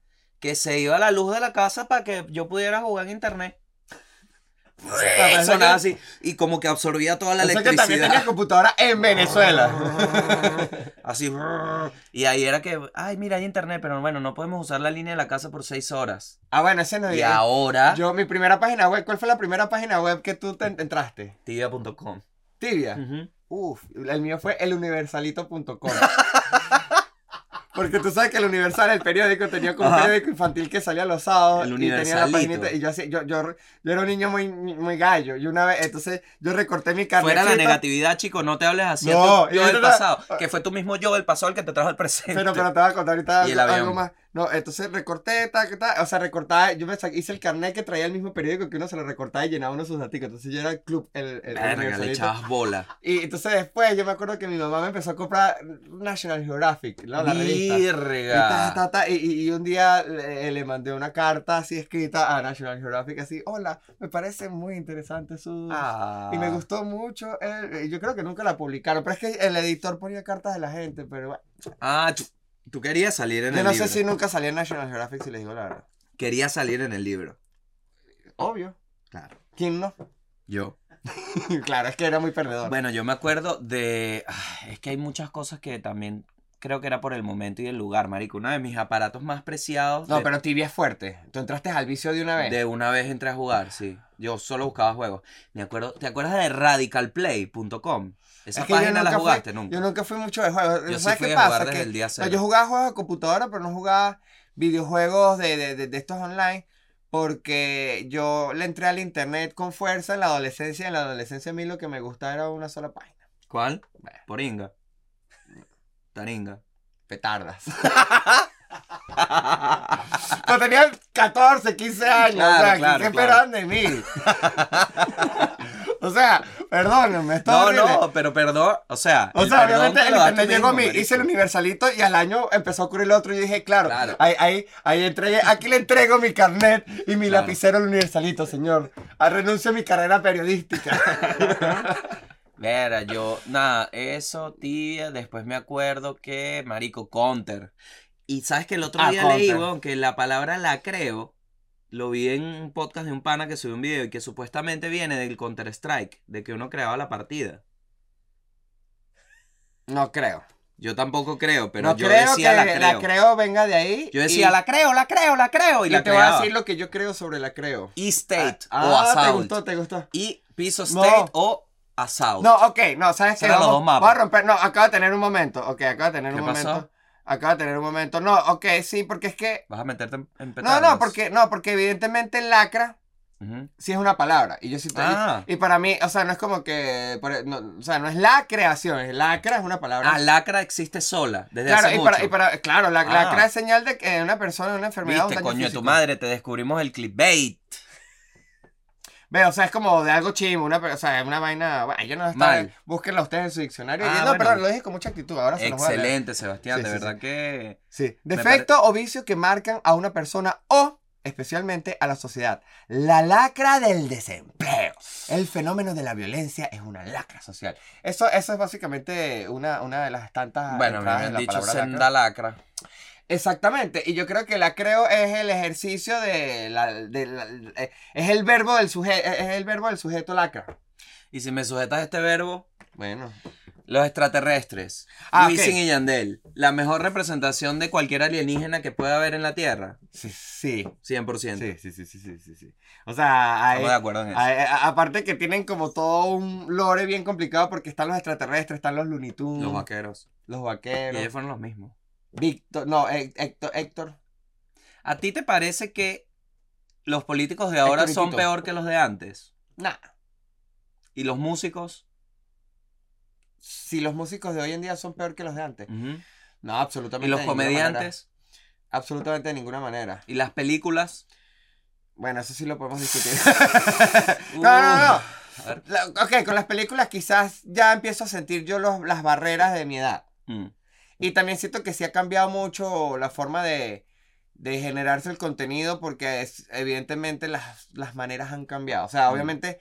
Speaker 1: que se iba la luz de la casa para que yo pudiera jugar en internet.
Speaker 2: que-
Speaker 1: así. Y como que absorbía toda la
Speaker 2: sé que también tenía
Speaker 1: electricidad.
Speaker 2: computadora en Venezuela.
Speaker 1: Así. Y ahí era que, ay, mira, hay internet, pero bueno, no podemos usar la línea de la casa por seis horas.
Speaker 2: ah, bueno, ese no
Speaker 1: Y ahora,
Speaker 2: Yo, mi primera página web, ¿cuál fue la primera página web que tú te entraste?
Speaker 1: tibia.com.
Speaker 2: Tibia.
Speaker 1: Ujú.
Speaker 2: Uf, el mío fue eluniversalito.com. Porque tú sabes que el Universal, el periódico, tenía como un
Speaker 1: Ajá.
Speaker 2: periódico infantil que salía los sábados.
Speaker 1: El
Speaker 2: y tenía la paginita, y yo, hacía- yo, yo, yo era un niño muy, muy gallo. Y una vez, entonces, yo recorté mi carnet.
Speaker 1: Fuera la negatividad, chico, no te hables así.
Speaker 2: No,
Speaker 1: yo del pasado. Que fue tu mismo yo del pasado el que te trajo el presente.
Speaker 2: Pero, pero te voy a contar ahorita algo más. No, entonces recorté, ta, ta, o sea, recortaba, yo me hice el carnet que traía el mismo periódico que uno se lo recortaba y llenaba uno sus datos. Entonces yo era el club, el, el, el
Speaker 1: Verga, le
Speaker 2: Universalito.
Speaker 1: echabas bola.
Speaker 2: Y entonces después yo me acuerdo que mi mamá me empezó a comprar National Geographic, ¿no? la revista. Y, ta, ta, ta, y, y- un día le, le mandé una carta así escrita a National Geographic así, hola, me parece muy interesante su...
Speaker 1: Ah.
Speaker 2: Y me gustó mucho, eh, yo creo que nunca la publicaron, pero es que el editor ponía cartas de la gente, pero bueno,
Speaker 1: Ah, tú, querías salir en
Speaker 2: yo
Speaker 1: el
Speaker 2: no
Speaker 1: libro.
Speaker 2: sé si nunca salí en National Geographic si les digo la verdad.
Speaker 1: Querías salir en el libro.
Speaker 2: Obvio.
Speaker 1: Claro.
Speaker 2: ¿Quién no?
Speaker 1: Yo.
Speaker 2: claro, es que era muy perdedor.
Speaker 1: Bueno, yo me acuerdo de. Es que hay muchas cosas que también creo que era por el momento y el lugar, marico. Uno de mis aparatos más preciados.
Speaker 2: no,
Speaker 1: de,
Speaker 2: pero tibia es fuerte. Tú entraste al vicio de una vez.
Speaker 1: de una vez entré a jugar, sí. Yo solo buscaba juegos. Me acuerdo, ¿te acuerdas de radicalplay.com? Esa
Speaker 2: Es que
Speaker 1: página la
Speaker 2: fui-
Speaker 1: jugaste nunca.
Speaker 2: Yo nunca fui mucho de juegos.
Speaker 1: Yo sí
Speaker 2: ¿Sabes
Speaker 1: fui
Speaker 2: qué
Speaker 1: a
Speaker 2: pasa?
Speaker 1: jugar desde
Speaker 2: Que-
Speaker 1: el día
Speaker 2: no,
Speaker 1: cero.
Speaker 2: yo jugaba juegos de computadora, pero no jugaba videojuegos de, de, de- de estos online. Porque yo le entré al internet con fuerza en la adolescencia. En la adolescencia a mí lo que me gustaba era una sola página.
Speaker 1: ¿Cuál? Poringa. Taringa.
Speaker 2: Petardas. Cuando tenía 14, 15 años.
Speaker 1: Claro,
Speaker 2: o sea, ¿qué-
Speaker 1: claro,
Speaker 2: ¿qué
Speaker 1: claro.
Speaker 2: esperaban de mí? o sea, perdónenme, está
Speaker 1: No,
Speaker 2: horrible.
Speaker 1: no, pero perdón. O sea,
Speaker 2: O sea, obviamente
Speaker 1: te
Speaker 2: el internet llegó a mí, hice el universalito y al año empezó a ocurrir el otro y yo dije, claro. Ahí, ahí, ahí entregué, aquí le entrego mi carnet y mi lapicero al universalito, señor. Ah, renuncio a mi carrera periodística.
Speaker 1: Vera, yo, nada, eso, tibia, después me acuerdo que, marico, counter. Y sabes que el otro
Speaker 2: Ah,
Speaker 1: día leí,
Speaker 2: Counter.
Speaker 1: weón, que la palabra la creo, lo vi en un podcast de un pana que subió un video y que supuestamente viene del Counter Strike, de que uno creaba la partida.
Speaker 2: No creo.
Speaker 1: Yo tampoco creo, pero
Speaker 2: no
Speaker 1: yo
Speaker 2: creo
Speaker 1: decía
Speaker 2: que
Speaker 1: la creo.
Speaker 2: creo venga de ahí.
Speaker 1: Yo decía
Speaker 2: y-
Speaker 1: la creo, la creo, la creo y,
Speaker 2: y
Speaker 1: la
Speaker 2: te voy a decir lo que yo creo sobre la creo.
Speaker 1: E-State
Speaker 2: Ah,
Speaker 1: o
Speaker 2: ah, te gustó, te gustó.
Speaker 1: Y Piso
Speaker 2: No.
Speaker 1: State o Assault.
Speaker 2: No, ok, no, ¿sabes qué?
Speaker 1: Los
Speaker 2: Vamos,
Speaker 1: dos mapas.
Speaker 2: vamos a romper. No, acaba de tener un momento. Ok, acaba de tener
Speaker 1: ¿Qué
Speaker 2: un
Speaker 1: pasó?
Speaker 2: momento. Acaba de tener un momento. No, ok, sí, porque es que.
Speaker 1: Vas a meterte en, en
Speaker 2: No, no, porque, no, porque evidentemente lacra sí es una palabra. Y yo sí estoy.
Speaker 1: Ah.
Speaker 2: Y para mí, o sea, no es como que. por- no, o sea, no es la creación, es lacra, es una palabra.
Speaker 1: Ah, lacra existe sola, desde
Speaker 2: claro,
Speaker 1: hace
Speaker 2: y
Speaker 1: mucho.
Speaker 2: para, y para, claro, la,
Speaker 1: Ah.
Speaker 2: lacra es señal de que una persona, una enfermedad. un
Speaker 1: Viste,
Speaker 2: daño
Speaker 1: coño de tu madre, te descubrimos el clickbait.
Speaker 2: Ve, o sea, es como de algo chimo, una, o sea, una vaina. Bueno, yo no está. Búsquenla ustedes en su diccionario.
Speaker 1: Ah,
Speaker 2: Y- no,
Speaker 1: bueno.
Speaker 2: perdón, lo dije con mucha actitud. Ahora se los.
Speaker 1: Excelente, Sebastián,
Speaker 2: Sí,
Speaker 1: de
Speaker 2: sí,
Speaker 1: verdad que...
Speaker 2: Sí. Defecto o vicio que marcan a una persona o especialmente a la sociedad. La lacra del desempleo. El fenómeno de la violencia es una lacra social. Eso, eso es básicamente una, una de las tantas.
Speaker 1: Bueno, me habían
Speaker 2: la
Speaker 1: dicho senda
Speaker 2: lacra.
Speaker 1: lacra.
Speaker 2: Exactamente. Y yo creo que la creo es el ejercicio de la, de la- eh, es el verbo del sujeto, es el verbo del sujeto lacra.
Speaker 1: Y si me sujetas este verbo,
Speaker 2: Bueno.
Speaker 1: los extraterrestres,
Speaker 2: Ah,
Speaker 1: Wisin
Speaker 2: ok.
Speaker 1: y Yandel, la mejor representación de cualquier alienígena que pueda haber en la Tierra,
Speaker 2: Sí, sí.
Speaker 1: 100%.
Speaker 2: Sí, sí, sí, sí, sí, sí, sí. O sea, hay,
Speaker 1: Estamos de acuerdo en eso.
Speaker 2: hay- aparte que tienen como todo un lore bien complicado porque están los extraterrestres, están los Looney Tunes,
Speaker 1: Los vaqueros.
Speaker 2: los
Speaker 1: Y
Speaker 2: vaqueros,
Speaker 1: ellos fueron los mismos.
Speaker 2: Víctor, no, Hé- Héctor, Héctor.
Speaker 1: ¿A ti te parece que los políticos de ahora son peor que los de antes?
Speaker 2: Nah.
Speaker 1: ¿Y los músicos?
Speaker 2: Si los músicos de hoy en día son peor que los de antes. No, absolutamente.
Speaker 1: ¿Y los
Speaker 2: manera.
Speaker 1: comediantes?
Speaker 2: Absolutamente de ninguna manera.
Speaker 1: ¿Y las películas?
Speaker 2: Bueno, eso sí lo podemos discutir. no, no, no. La- ok, con las películas quizás ya empiezo a sentir yo los- las barreras de mi edad.
Speaker 1: Mm.
Speaker 2: Y también siento que sí ha cambiado mucho la forma de, de generarse el contenido porque es- evidentemente las, las maneras han cambiado. O sea,
Speaker 1: Mm.
Speaker 2: obviamente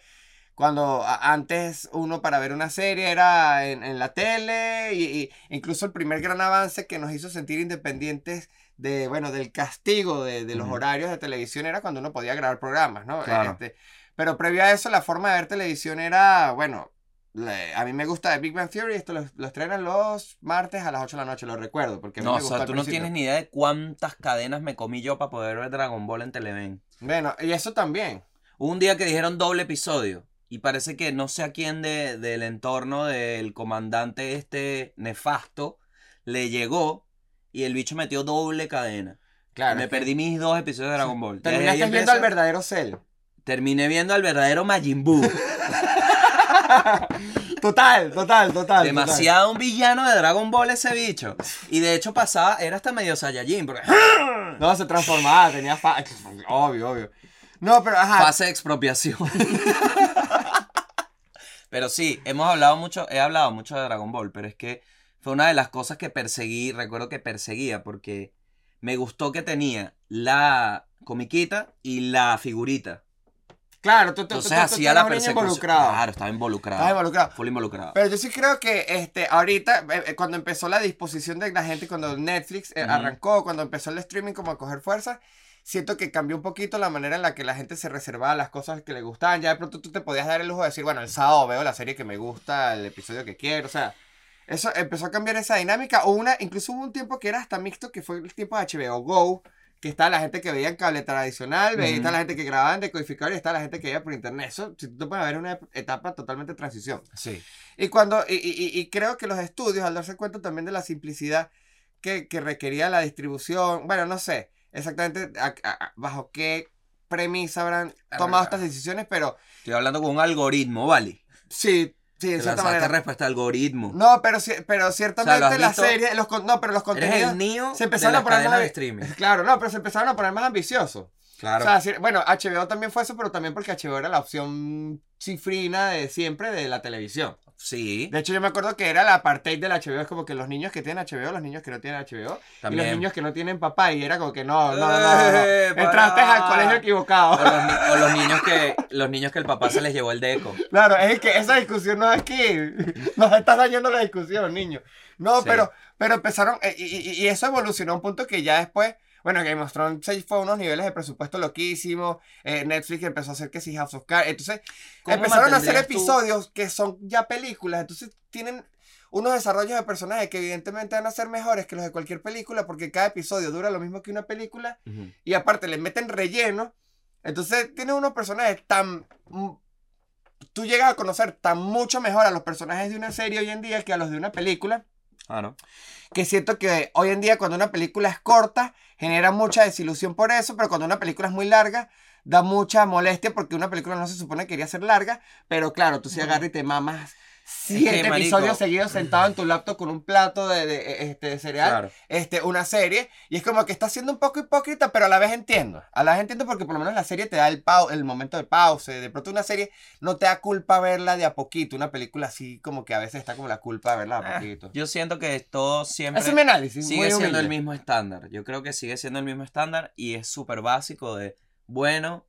Speaker 2: cuando a- antes uno para ver una serie era en, en la tele y, y incluso el primer gran avance que nos hizo sentir independientes de, bueno, del castigo de, de los horarios de televisión era cuando uno podía grabar programas, ¿no?
Speaker 1: Claro.
Speaker 2: Este, pero previo a eso la forma de ver televisión era, bueno, le- a mí me gusta de Big Bang Theory, esto lo, lo estrenan los martes a las 8 de la noche, lo recuerdo, porque
Speaker 1: No,
Speaker 2: me
Speaker 1: o sea, tú no tienes ni idea de cuántas cadenas me comí yo para poder ver Dragon Ball en Televen.
Speaker 2: Bueno, y eso también.
Speaker 1: Hubo un día que dijeron doble episodio. Y parece que no sé a quién de, del entorno del comandante este nefasto le llegó y el bicho metió doble cadena.
Speaker 2: Claro.
Speaker 1: me perdí mis dos episodios de Dragon Ball.
Speaker 2: Terminaste viendo al verdadero Cell.
Speaker 1: Terminé viendo al verdadero Majin Buu.
Speaker 2: Total, total, total.
Speaker 1: Demasiado un villano de Dragon Ball ese bicho. Y de hecho pasaba, era hasta medio Saiyajin. Porque
Speaker 2: total. No, se transformaba, tenía fa... Obvio, obvio. No, pero ajá.
Speaker 1: fase de expropiación. pero sí, hemos hablado mucho, he hablado mucho de Dragon Ball, pero es que fue una de las cosas que perseguí, recuerdo que perseguía, porque me gustó que tenía la comiquita y la figurita.
Speaker 2: Claro, tú,
Speaker 1: Entonces
Speaker 2: tú-
Speaker 1: hacía la persecución.
Speaker 2: involucrado.
Speaker 1: Claro, estaba involucrado.
Speaker 2: Estás involucrado.
Speaker 1: Full involucrado.
Speaker 2: Pero yo sí creo que este, ahorita, eh, eh, cuando empezó la disposición de la gente, cuando Netflix eh, arrancó, cuando empezó el streaming como a coger fuerza, siento que cambió un poquito la manera en la que la gente se reservaba las cosas que le gustaban. Ya de pronto tú te podías dar el lujo de decir, bueno, el sábado veo la serie que me gusta, el episodio que quiero, o sea. Eso empezó a cambiar esa dinámica. O una, incluso hubo un tiempo que era hasta mixto, que fue el tiempo de HBO Go, que estaba la gente que veía en cable tradicional, estaba la gente que grababa en decodificador y estaba la gente que veía por internet. Eso, si tú te puedes ver, es una etapa totalmente de transición.
Speaker 1: Sí.
Speaker 2: Y cuando, y, y- y- y creo que los estudios, al darse cuenta también de la simplicidad que, que requería la distribución, bueno, no sé exactamente a- a- a- bajo qué premisa habrán tomado estas decisiones, pero
Speaker 1: Estoy hablando con un algoritmo, ¿vale?
Speaker 2: sí, sí, de cierta manera.
Speaker 1: respuesta al algoritmo.
Speaker 2: No, pero, pero ciertamente
Speaker 1: has
Speaker 2: la
Speaker 1: visto?
Speaker 2: serie, los, no, pero los contenidos se empezaron a poner más-
Speaker 1: streaming.
Speaker 2: Claro, no, pero se empezaron a poner más ambiciosos.
Speaker 1: Claro.
Speaker 2: O sea, bueno, HBO también fue eso, pero también porque HBO era la opción cifrina de siempre de la televisión.
Speaker 1: Sí,
Speaker 2: De hecho, yo me acuerdo que era la apartheid del HBO. Es como que los niños que tienen HBO, los niños que no tienen HBO. Y los niños que no tienen papá. Y era como que no, no, no. no, no.
Speaker 1: Eh,
Speaker 2: Entraste al colegio
Speaker 1: O
Speaker 2: equivocado.
Speaker 1: los, o los niños que los niños que el papá se les llevó el deco.
Speaker 2: Claro, es que esa discusión no es aquí. Nos estás dañando la discusión, niño. No,
Speaker 1: Sí.
Speaker 2: pero, pero empezaron. eh, Y, y- y eso evolucionó a un punto que ya después. Bueno, Game of Thrones se fue a unos niveles de presupuesto loquísimos. eh, Netflix empezó a hacer que sí, House of Cards. Entonces,
Speaker 1: ¿Cómo
Speaker 2: empezaron a hacer
Speaker 1: tú-
Speaker 2: episodios que son ya películas. Entonces, tienen unos desarrollos de personajes que evidentemente van a ser mejores que los de cualquier película porque cada episodio dura lo mismo que una película y aparte le meten relleno. Entonces tiene unos personajes tan... mm, Tú llegas a conocer tan mucho mejor a los personajes de una serie hoy en día que a los de una película.
Speaker 1: Claro.
Speaker 2: Que siento que hoy en día cuando una película es corta genera mucha desilusión por eso, pero cuando una película es muy larga da mucha molestia porque una película no se supone que quería ser larga, pero claro, tú si agarras y te mamas siete
Speaker 1: marico.
Speaker 2: episodios seguidos sentado en tu laptop con un plato de, de, este, de cereal
Speaker 1: Claro.
Speaker 2: este, una serie y es como que está siendo un poco hipócrita, pero a la vez entiendo. A la vez entiendo porque por lo menos la serie te da el, pau el momento de pausa. De pronto una serie no te da culpa verla de a poquito. Una película así como que a veces está como la culpa de verla de a
Speaker 1: Ah,
Speaker 2: poquito.
Speaker 1: Yo siento que todo siempre
Speaker 2: es mi análisis.
Speaker 1: sigue siendo
Speaker 2: humilde.
Speaker 1: el mismo estándar. Yo creo que sigue siendo el mismo estándar y es súper básico de bueno,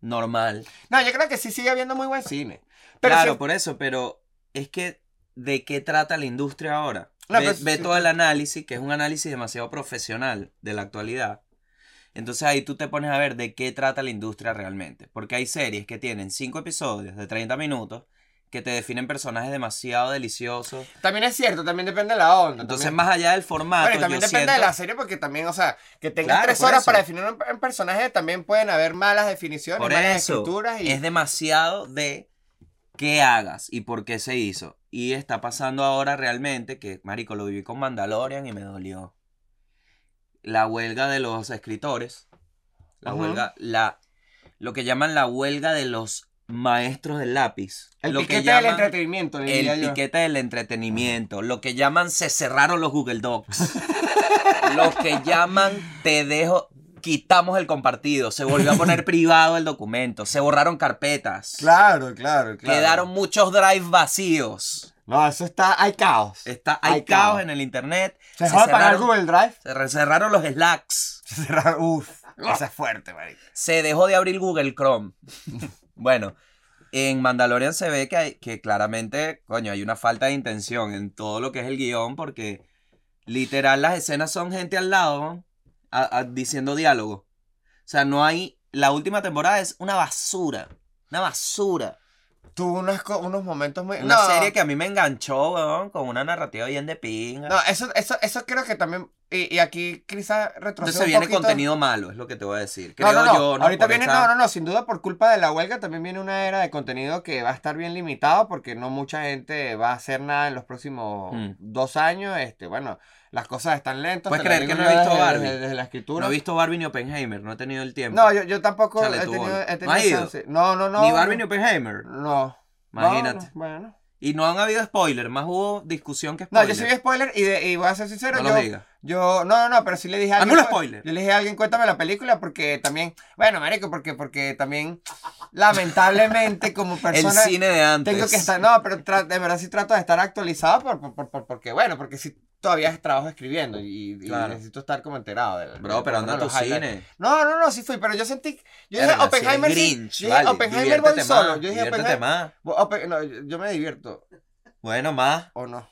Speaker 1: normal.
Speaker 2: No, yo creo que sí sigue habiendo muy buen cine. Pero
Speaker 1: claro, por eso, pero es que ¿de qué trata la industria ahora?
Speaker 2: No,
Speaker 1: ve
Speaker 2: sí,
Speaker 1: todo el análisis, que es un análisis demasiado profesional de la actualidad. Entonces ahí tú te pones a ver de qué trata la industria realmente. Porque hay series que tienen 5 episodios de 30 minutos que te definen personajes demasiado deliciosos.
Speaker 2: también es cierto, también depende de la onda.
Speaker 1: Entonces,
Speaker 2: también-
Speaker 1: más allá del formato,
Speaker 2: Bueno, y también depende
Speaker 1: siento-
Speaker 2: de la serie porque también, o sea, que tengas
Speaker 1: Claro,
Speaker 2: tres horas
Speaker 1: eso.
Speaker 2: para definir un, un personaje también pueden haber malas definiciones,
Speaker 1: Por
Speaker 2: malas
Speaker 1: eso,
Speaker 2: escrituras y...
Speaker 1: es demasiado de qué hagas y por qué se hizo. Y está pasando ahora realmente que, marico, lo viví con Mandalorian y me dolió. La huelga de los escritores. La huelga, la, lo que llaman la huelga de los maestros del lápiz.
Speaker 2: El
Speaker 1: lo
Speaker 2: piquete
Speaker 1: que
Speaker 2: del entretenimiento,
Speaker 1: el
Speaker 2: yo.
Speaker 1: piquete del entretenimiento. Lo que llaman se cerraron los Google Docs. lo que llaman te dejo quitamos el compartido, se volvió a poner privado el documento, se borraron carpetas,
Speaker 2: Claro, claro, claro.
Speaker 1: quedaron muchos drives vacíos.
Speaker 2: No, eso está. Hay caos.
Speaker 1: Está, hay,
Speaker 2: Hay
Speaker 1: caos
Speaker 2: caos.
Speaker 1: en el internet.
Speaker 2: Se dejó de pagar
Speaker 1: cerraron,
Speaker 2: Google Drive.
Speaker 1: se cerraron los slacks.
Speaker 2: Se cerraron. Uf. Eso es fuerte, marico.
Speaker 1: Se dejó de abrir Google Chrome. bueno, en Mandalorian se ve que, hay, que claramente, coño, hay una falta de intención en todo lo que es el guion porque literal las escenas son gente al lado ¿no? A- a- diciendo diálogo. O sea, no hay... La última temporada es una basura. Una basura.
Speaker 2: Tuvo unas unos momentos muy.
Speaker 1: Una
Speaker 2: no,
Speaker 1: serie que a mí me enganchó, weón, con una narrativa bien de pinga.
Speaker 2: No, eso, eso, eso creo que también. Y, y aquí quizás retrocede
Speaker 1: Entonces
Speaker 2: un
Speaker 1: viene
Speaker 2: poquito.
Speaker 1: contenido malo, es lo que te voy a decir.
Speaker 2: No,
Speaker 1: Creo
Speaker 2: no, no.
Speaker 1: yo, ¿no?
Speaker 2: Ahorita
Speaker 1: Por
Speaker 2: viene,
Speaker 1: esa-
Speaker 2: no, no, no, sin duda por culpa de la huelga también viene una era de contenido que va a estar bien limitado porque no mucha gente va a hacer nada en los próximos
Speaker 1: Mm.
Speaker 2: dos años. Este, bueno, las cosas están lentas.
Speaker 1: ¿Puedes creer que no he visto
Speaker 2: desde-
Speaker 1: Barbie?
Speaker 2: Desde, desde la escritura.
Speaker 1: No he visto Barbie ni Oppenheimer, no he tenido el tiempo.
Speaker 2: No, yo, yo tampoco
Speaker 1: Chale
Speaker 2: he tenido, he
Speaker 1: ¿No
Speaker 2: tenido chance. No, no, no.
Speaker 1: ni Barbie ni Oppenheimer.
Speaker 2: No.
Speaker 1: Imagínate.
Speaker 2: No, no, bueno.
Speaker 1: Y no han habido spoiler, más hubo discusión que
Speaker 2: No,
Speaker 1: spoiler.
Speaker 2: yo soy spoiler y, de, y voy a ser sincero.
Speaker 1: No
Speaker 2: yo. Yo, no, no, no, pero sí le dije a alguien.
Speaker 1: Anula
Speaker 2: cu-
Speaker 1: spoiler.
Speaker 2: Yo le dije a alguien, cuéntame la película, porque también, bueno, marico, porque, porque también, lamentablemente, como
Speaker 1: El
Speaker 2: persona.
Speaker 1: cine de antes.
Speaker 2: Tengo que estar, no, pero tra- de verdad sí trato de estar actualizado, por, por- por- por- porque, bueno, porque sí todavía trabajo escribiendo y, necesito estar como enterado. De,
Speaker 1: Bro,
Speaker 2: de-
Speaker 1: pero anda a tu
Speaker 2: highlights.
Speaker 1: cine.
Speaker 2: No, no, no, sí fui, pero yo sentí, yo dije, Oppenheimer, sí,
Speaker 1: Grinch,
Speaker 2: yo dije,
Speaker 1: vale,
Speaker 2: Oppenheimer voy solo, yo dije, Oppenheimer,
Speaker 1: más.
Speaker 2: No, yo, yo me divierto,
Speaker 1: Bueno, más.
Speaker 2: o no.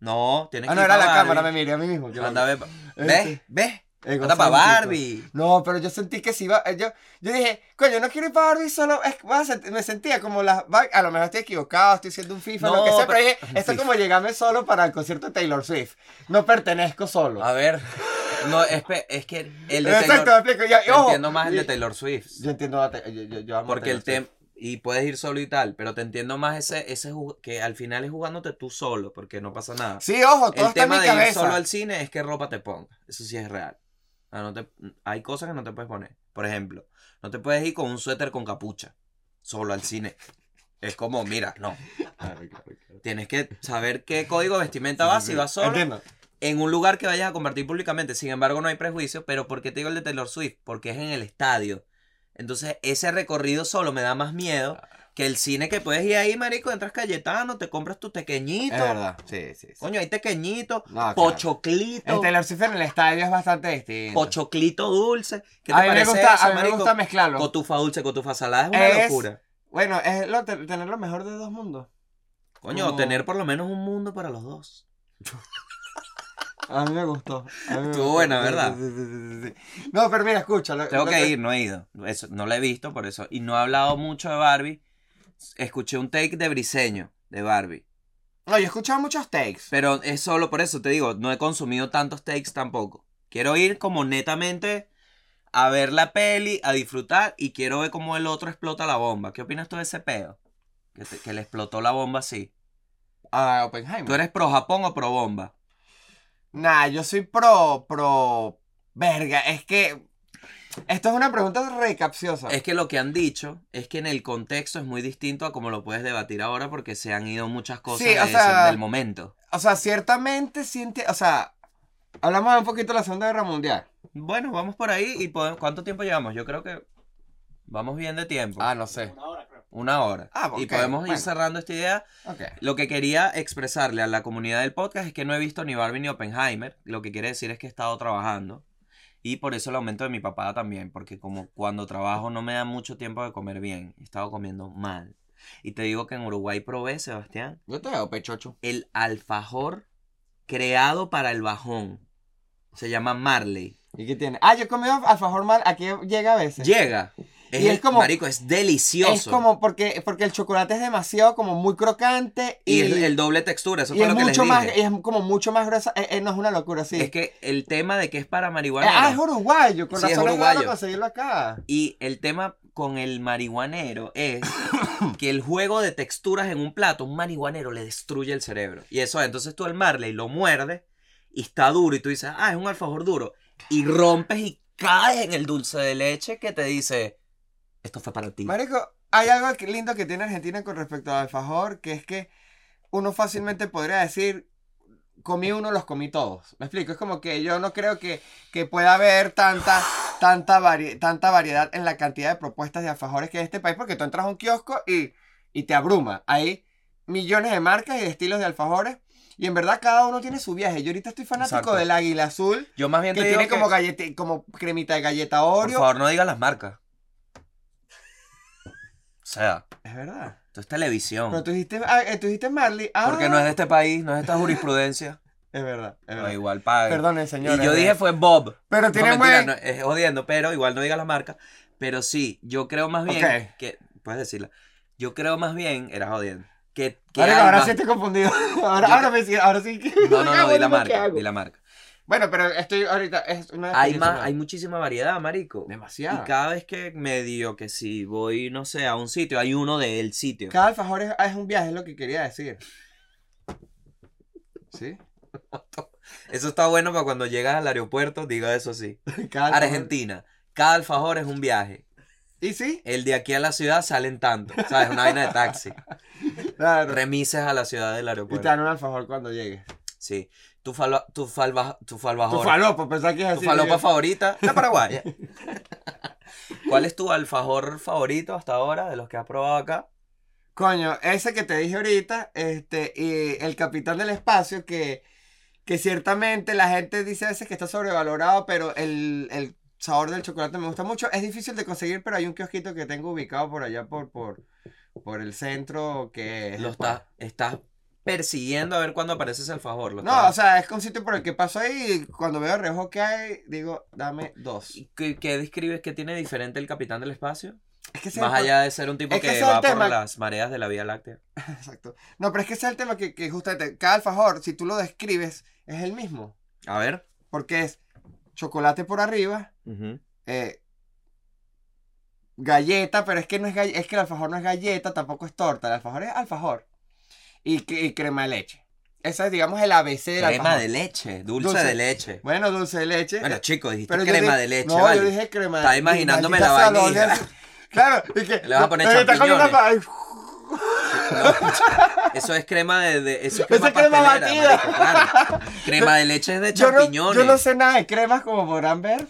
Speaker 1: No, tienes
Speaker 2: Ah,
Speaker 1: que
Speaker 2: no,
Speaker 1: ir
Speaker 2: era la
Speaker 1: Barbie.
Speaker 2: cámara, me miré a mí mismo. yo-
Speaker 1: Anda, ve. ¿Ves?
Speaker 2: Este,
Speaker 1: ¿Ves?
Speaker 2: egocéntrico.
Speaker 1: Anda para Barbie.
Speaker 2: No, pero yo sentí que si iba. eh, Yo, yo dije, coño, no quiero ir para Barbie solo. Es, me sentía como las. A lo mejor estoy equivocado, estoy siendo un FIFA,
Speaker 1: No,
Speaker 2: lo que sea, pero
Speaker 1: pero-
Speaker 2: dije, esto es como llegarme solo para el concierto de Taylor Swift. No pertenezco solo.
Speaker 1: A ver. No, es, es que el de
Speaker 2: Exacto,
Speaker 1: Taylor...
Speaker 2: me explico.
Speaker 1: Yo entiendo más el de Taylor Swift.
Speaker 2: Yo entiendo yo, amo
Speaker 1: Porque el tema... Y puedes ir solo y tal, pero te entiendo más ese, ese que al final es jugándote tú solo, porque no pasa nada.
Speaker 2: Sí, ojo, todo
Speaker 1: El
Speaker 2: está en
Speaker 1: tema
Speaker 2: mi
Speaker 1: de ir
Speaker 2: cabeza.
Speaker 1: solo al cine es qué ropa te pongas. Eso sí es real. No te- hay cosas que no te puedes poner. Por ejemplo, no te puedes ir con un suéter con capucha. Solo al cine. Es como, mira, no. Tienes que saber qué código de vestimenta vas si vas solo.
Speaker 2: Entiendo.
Speaker 1: En un lugar que vayas a compartir públicamente. Sin embargo, no hay prejuicio. Pero ¿por qué te digo el de Taylor Swift? Porque es en el estadio. Entonces, ese recorrido solo me da más miedo que el cine que puedes ir ahí, marico. Entras Cayetano, te compras tu tequeñito.
Speaker 2: Es verdad, sí, sí. sí.
Speaker 1: Coño, hay tequeñito,
Speaker 2: No, claro.
Speaker 1: pochoclito,
Speaker 2: El Taylor Swift en el estadio es bastante distinto.
Speaker 1: pochoclito dulce. ¿Qué te
Speaker 2: a mí me gusta,
Speaker 1: eso,
Speaker 2: a mí me gusta mezclarlo.
Speaker 1: Cotufa dulce, cotufa salada, es una
Speaker 2: Es-
Speaker 1: locura.
Speaker 2: Bueno, es lo, te- tener lo mejor de dos mundos.
Speaker 1: Coño,
Speaker 2: como-
Speaker 1: tener por lo menos un mundo para los dos.
Speaker 2: A mí me gustó. a mí me
Speaker 1: Estuvo
Speaker 2: gustó.
Speaker 1: buena, ¿verdad?
Speaker 2: sí, sí, sí, sí, sí. No, pero mira, escucha. lo-
Speaker 1: Tengo
Speaker 2: lo
Speaker 1: que ir, no he ido. Eso, no la he visto por eso. Y no he hablado mucho de Barbie. Escuché un take de Briseño, de Barbie.
Speaker 2: No, yo he escuchado muchos takes.
Speaker 1: Pero es solo por eso, te digo, no he consumido tantos takes tampoco. Quiero ir como netamente a ver la peli, a disfrutar y quiero ver cómo el otro explota la bomba. ¿Qué opinas tú de ese pedo? Que, te- que le explotó la bomba así.
Speaker 2: A Oppenheimer.
Speaker 1: ¿Tú eres pro Japón o pro bomba?
Speaker 2: Nah, yo soy pro, pro... Verga, es que... Esto es una pregunta re capciosa.
Speaker 1: Es que lo que han dicho es que en el contexto es muy distinto a como lo puedes debatir ahora porque se han ido muchas cosas
Speaker 2: Sí, o
Speaker 1: de
Speaker 2: sea-
Speaker 1: ese- del momento.
Speaker 2: O sea, ciertamente siente... O sea, hablamos un poquito de la Segunda Guerra Mundial.
Speaker 1: Bueno, vamos por ahí y podemos, ¿cuánto tiempo llevamos? Yo creo que vamos bien de tiempo.
Speaker 2: Ah, no sé.
Speaker 3: Una hora, creo.
Speaker 1: Una hora.
Speaker 2: Ah,
Speaker 1: Y
Speaker 2: ok,
Speaker 1: podemos ir
Speaker 2: bueno.
Speaker 1: cerrando esta idea.
Speaker 2: Ok.
Speaker 1: Lo que quería expresarle a la comunidad del podcast es que no he visto ni Barbie ni Oppenheimer. Lo que quiere decir es que he estado trabajando. Y por eso el aumento de mi papá también. Porque como cuando trabajo no me da mucho tiempo de comer bien. He estado comiendo mal. Y te digo que en Uruguay probé, Sebastián,
Speaker 2: Yo te veo pechocho.
Speaker 1: el alfajor creado para el bajón. Se llama Marley.
Speaker 2: ¿Y qué tiene? Ah, yo he comido alfajor mal. Aquí llega a veces.
Speaker 1: Llega. Es,
Speaker 2: Y es como-
Speaker 1: marico, es delicioso.
Speaker 2: Es como porque, porque el chocolate es demasiado como muy crocante y,
Speaker 1: y el doble textura, eso
Speaker 2: y
Speaker 1: fue
Speaker 2: es
Speaker 1: lo que
Speaker 2: mucho
Speaker 1: les
Speaker 2: más,
Speaker 1: dije.
Speaker 2: y es como mucho más gruesa. Eh, eh, no es una locura, sí.
Speaker 1: Es que el tema de que es para
Speaker 2: Eh,
Speaker 1: marihuana.
Speaker 2: ah, es uruguayo, con
Speaker 1: Sí,
Speaker 2: razón es
Speaker 1: uruguayo.
Speaker 2: conseguirlo acá.
Speaker 1: Y el tema con el marihuanero es que el juego de texturas en un plato, un marihuanero le destruye el cerebro. Y eso, entonces tú el Marley lo muerdes y está duro y tú dices, ah, es un alfajor duro. Y rompes y caes en el dulce de leche que te dice, esto fue para ti.
Speaker 2: Marico, hay algo lindo que tiene Argentina con respecto al alfajor, que es que uno fácilmente podría decir, comí uno, los comí todos. Me explico, es como que yo no creo que, que pueda haber tanta... tanta, vari- tanta variedad en la cantidad de propuestas de alfajores que hay en este país, porque tú entras a un kiosco y, y te abruma. Hay millones de marcas y de estilos de alfajores. Y en verdad cada uno tiene su viaje. Yo ahorita estoy fanático
Speaker 1: Exacto.
Speaker 2: del águila azul,
Speaker 1: Yo más bien
Speaker 2: que
Speaker 1: te digo
Speaker 2: tiene
Speaker 1: que,
Speaker 2: como, gallete, como cremita de galleta
Speaker 1: por
Speaker 2: Oreo.
Speaker 1: favor, no digas las marcas. O sea,
Speaker 2: Es verdad.
Speaker 1: esto es televisión.
Speaker 2: Pero tú dijiste, ah, eh, tú dijiste Marley. Ah,
Speaker 1: Porque no es de este país, no es de esta jurisprudencia.
Speaker 2: Es verdad, es
Speaker 1: No,
Speaker 2: verdad.
Speaker 1: igual pague.
Speaker 2: Perdonen, señores.
Speaker 1: Y yo dije fue Bob.
Speaker 2: Pero
Speaker 1: No,
Speaker 2: tiene
Speaker 1: mentira,
Speaker 2: buen...
Speaker 1: no, es jodiendo, pero igual no digas la marca. Pero sí, yo creo más bien
Speaker 2: Ok.
Speaker 1: que. Puedes decirla. Yo creo más bien, era jodiendo. Que, que
Speaker 2: ahora sí estoy confundido. Ahora,
Speaker 1: Yo-
Speaker 2: ahora, me, ahora sí que...
Speaker 1: No, no, no, di la
Speaker 2: ¿Qué
Speaker 1: marca. Di la marca.
Speaker 2: Bueno, pero estoy ahorita... Es una
Speaker 1: Hay, más, hay muchísima variedad, marico.
Speaker 2: Demasiado.
Speaker 1: Y cada vez que medio que si voy, no sé, a un sitio, hay uno del sitio.
Speaker 2: Cada alfajor es, es un viaje, es lo que quería decir. ¿Sí?
Speaker 1: Eso está bueno para cuando llegas al aeropuerto, diga eso sí.
Speaker 2: Cada alfajor-
Speaker 1: Argentina. Cada alfajor es un viaje.
Speaker 2: ¿Y sí?
Speaker 1: El de aquí a la ciudad salen tanto. ¿Sabes? Una vaina de taxi.
Speaker 2: Claro.
Speaker 1: Remises a la ciudad del
Speaker 2: Y te
Speaker 1: aeropuerto.
Speaker 2: dan un alfajor cuando llegues.
Speaker 1: Sí. Tu, falba, tu, falba, tu
Speaker 2: Tu falopa, pensaba que es
Speaker 1: Tu falopa favorita, la paraguaya. ¿Cuál es tu alfajor favorito hasta ahora de los que has probado acá?
Speaker 2: Coño, ese que te dije ahorita, este, y el Capitán del Espacio, que, que ciertamente la gente dice a veces que está sobrevalorado, pero el, el sabor del chocolate me gusta mucho. Es difícil de conseguir, pero hay un kiosquito que tengo ubicado por allá, por, por, por el centro, que
Speaker 1: Lo estás, estás persiguiendo a ver cuándo aparece ese alfajor.
Speaker 2: No, o sea, es un sitio por el que paso ahí y cuando veo el reojo que hay, digo, dame dos.
Speaker 1: ¿Y ¿Qué, qué describes que tiene diferente el capitán del espacio?
Speaker 2: Es que
Speaker 1: Más
Speaker 2: el
Speaker 1: allá de ser un tipo
Speaker 2: es que
Speaker 1: va por las mareas de la Vía Láctea.
Speaker 2: Exacto. No, pero es que ese es el tema que, que justamente cada alfajor, si tú lo describes, es el mismo.
Speaker 1: A ver.
Speaker 2: Porque es chocolate por arriba, eh, galleta, pero es que no es galle- es que el alfajor no es galleta, tampoco es torta, el alfajor es alfajor. Y, crema de leche. Ese es, digamos, el ABC del
Speaker 1: Crema
Speaker 2: alfajor.
Speaker 1: de leche, dulce,
Speaker 2: Dulce.
Speaker 1: de leche.
Speaker 2: Bueno, dulce de leche.
Speaker 1: Bueno,
Speaker 2: eh,
Speaker 1: chico, dijiste
Speaker 2: pero
Speaker 1: crema
Speaker 2: dije-
Speaker 1: de leche,
Speaker 2: no,
Speaker 1: ¿vale?
Speaker 2: yo dije crema de
Speaker 1: Estaba imaginándome
Speaker 2: maldita
Speaker 1: la vainilla.
Speaker 2: así. Claro, y que.
Speaker 1: Le vas a poner
Speaker 2: está
Speaker 1: champiñones.
Speaker 2: pa-
Speaker 1: Eso es crema de, de- eso es
Speaker 2: Esa
Speaker 1: crema
Speaker 2: crema batida.
Speaker 1: claro. Crema de leche es de
Speaker 2: Yo no,
Speaker 1: champiñones.
Speaker 2: yo no sé nada de cremas, como podrán ver.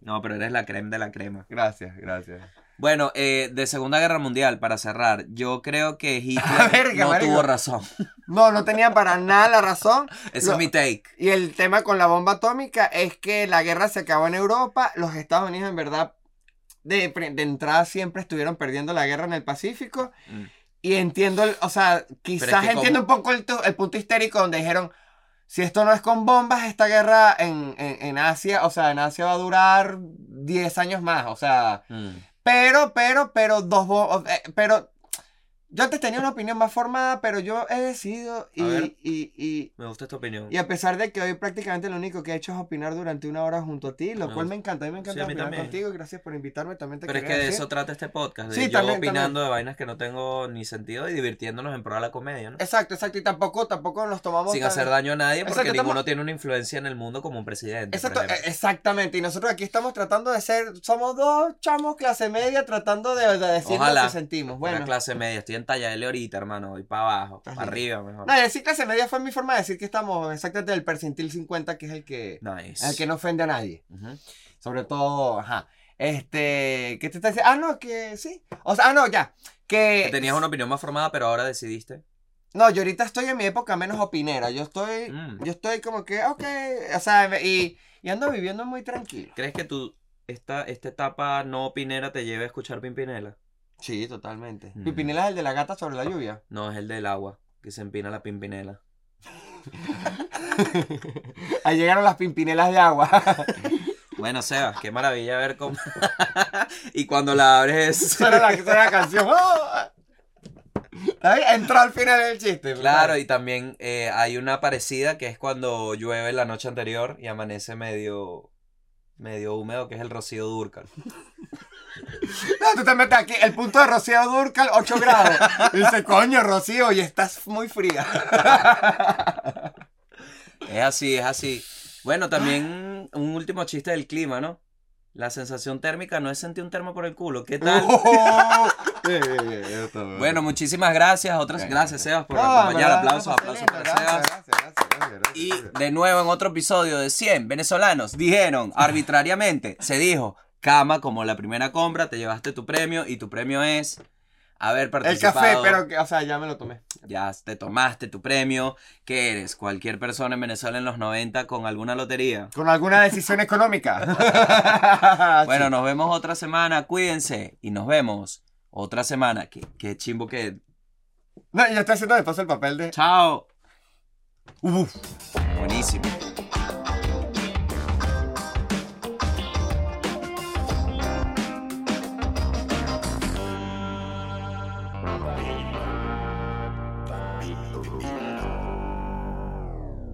Speaker 1: No, pero eres la crema de la crema.
Speaker 2: Gracias, gracias.
Speaker 1: Bueno, eh, de Segunda Guerra Mundial, para cerrar, yo creo que Hitler
Speaker 2: verga,
Speaker 1: no
Speaker 2: marico.
Speaker 1: tuvo razón.
Speaker 2: No, no tenía para nada la razón.
Speaker 1: Ese
Speaker 2: Lo-
Speaker 1: es mi take.
Speaker 2: Y el tema con la bomba atómica es que la guerra se acabó en Europa. Los Estados Unidos, en verdad, de, de entrada siempre estuvieron perdiendo la guerra en el Pacífico.
Speaker 1: Mm.
Speaker 2: Y entiendo, el- o sea, quizás
Speaker 1: que
Speaker 2: entiendo un poco el, el punto histérico donde dijeron, si esto no es con bombas, esta guerra en, en, en Asia, o sea, en Asia va a durar 10 años más, o sea,
Speaker 1: Mm.
Speaker 2: Pero, pero, pero, dos bombas, pero, yo antes tenía una opinión más formada, pero yo he decidido y,
Speaker 1: ver.
Speaker 2: y, y,
Speaker 1: Me gusta esta opinión.
Speaker 2: y a pesar de que hoy prácticamente lo único que he hecho es opinar durante una hora junto a ti, lo
Speaker 1: Me
Speaker 2: cual me encanta, a mí me encanta
Speaker 1: Sí, mí
Speaker 2: opinar
Speaker 1: también.
Speaker 2: contigo y gracias por invitarme, también te
Speaker 1: Pero es que de eso trata este podcast, de
Speaker 2: Sí,
Speaker 1: yo
Speaker 2: también,
Speaker 1: opinando de vainas que no tengo ni sentido y divirtiéndonos en pro de la comedia, ¿no?
Speaker 2: Exacto, exacto, y tampoco, tampoco nos tomamos
Speaker 1: Sin
Speaker 2: tan-
Speaker 1: hacer daño a nadie porque
Speaker 2: Exacto,
Speaker 1: ninguno
Speaker 2: estamos-
Speaker 1: tiene una influencia en el mundo como un presidente.
Speaker 2: Exacto, eh, exactamente, y nosotros aquí estamos tratando de ser, somos dos chamos clase media tratando de, de decir
Speaker 1: Ojalá.
Speaker 2: lo que sentimos.
Speaker 1: Una
Speaker 2: Bueno,
Speaker 1: clase media, estoy en talla L ahorita, hermano, voy para abajo, para arriba mejor.
Speaker 2: no, y decir clase media fue mi forma de decir que estamos exactamente del percentil 50, que es el que,
Speaker 1: Nice.
Speaker 2: el que no ofende a nadie.
Speaker 1: Ujú.
Speaker 2: Sobre todo, ajá. Este, ¿qué te está diciendo? Ah, no, que sí. O sea, ah, no, ya. Que
Speaker 1: Que tenías una opinión más formada, pero ahora decidiste.
Speaker 2: No, yo ahorita estoy en mi época menos opinera. Yo estoy,
Speaker 1: Mm.
Speaker 2: yo estoy como que, ok, o sea, y, y ando viviendo muy tranquilo.
Speaker 1: ¿Crees que tú, esta, esta etapa no opinera te lleve a escuchar Pimpinela?
Speaker 2: Sí, totalmente.
Speaker 1: Mm.
Speaker 2: Pipinela es el de la gata sobre la lluvia.
Speaker 1: No, es el del agua, que se empina la Pimpinela.
Speaker 2: Ahí llegaron las pimpinelas de agua.
Speaker 1: Bueno, Sebas, qué maravilla ver cómo... y cuando la abres...
Speaker 2: Esa era la, esa era la canción. ¡Oh! Entró al final del chiste.
Speaker 1: Claro, y también eh, hay una parecida que es cuando llueve la noche anterior y amanece medio medio húmedo, que es el Rocío Durcal.
Speaker 2: No, tú te metes aquí, el punto de Rocío Durcal, 8 grados. Y dice, coño, Rocío, y estás muy fría.
Speaker 1: Es así, es así. Bueno, también un último chiste del clima, ¿no? La sensación térmica no es sentir un termo por el culo. ¿Qué tal?
Speaker 2: Oh, bueno.
Speaker 1: Muchísimas gracias. Otras gracias. Sebas, por
Speaker 2: No,
Speaker 1: acompañar. Aplausos, aplausos para
Speaker 2: gracias,
Speaker 1: Sebas.
Speaker 2: gracias, gracias, gracias, gracias,
Speaker 1: Y de nuevo en otro episodio de 100 venezolanos dijeron arbitrariamente, se dijo, cama como la primera compra, te llevaste tu premio y tu premio es haber
Speaker 2: El
Speaker 1: participado.
Speaker 2: café, pero, que, o sea, ya me lo tomé.
Speaker 1: Ya te tomaste tu premio. ¿Qué eres? Cualquier persona en Venezuela en los 90 con alguna lotería.
Speaker 2: Con alguna decisión económica.
Speaker 1: Bueno,
Speaker 2: Sí.
Speaker 1: nos vemos otra semana. Cuídense. Y nos vemos otra semana. Qué, qué chimbo que...
Speaker 2: No, yo estoy haciendo después el papel de.
Speaker 1: Chao. Uf, buenísimo.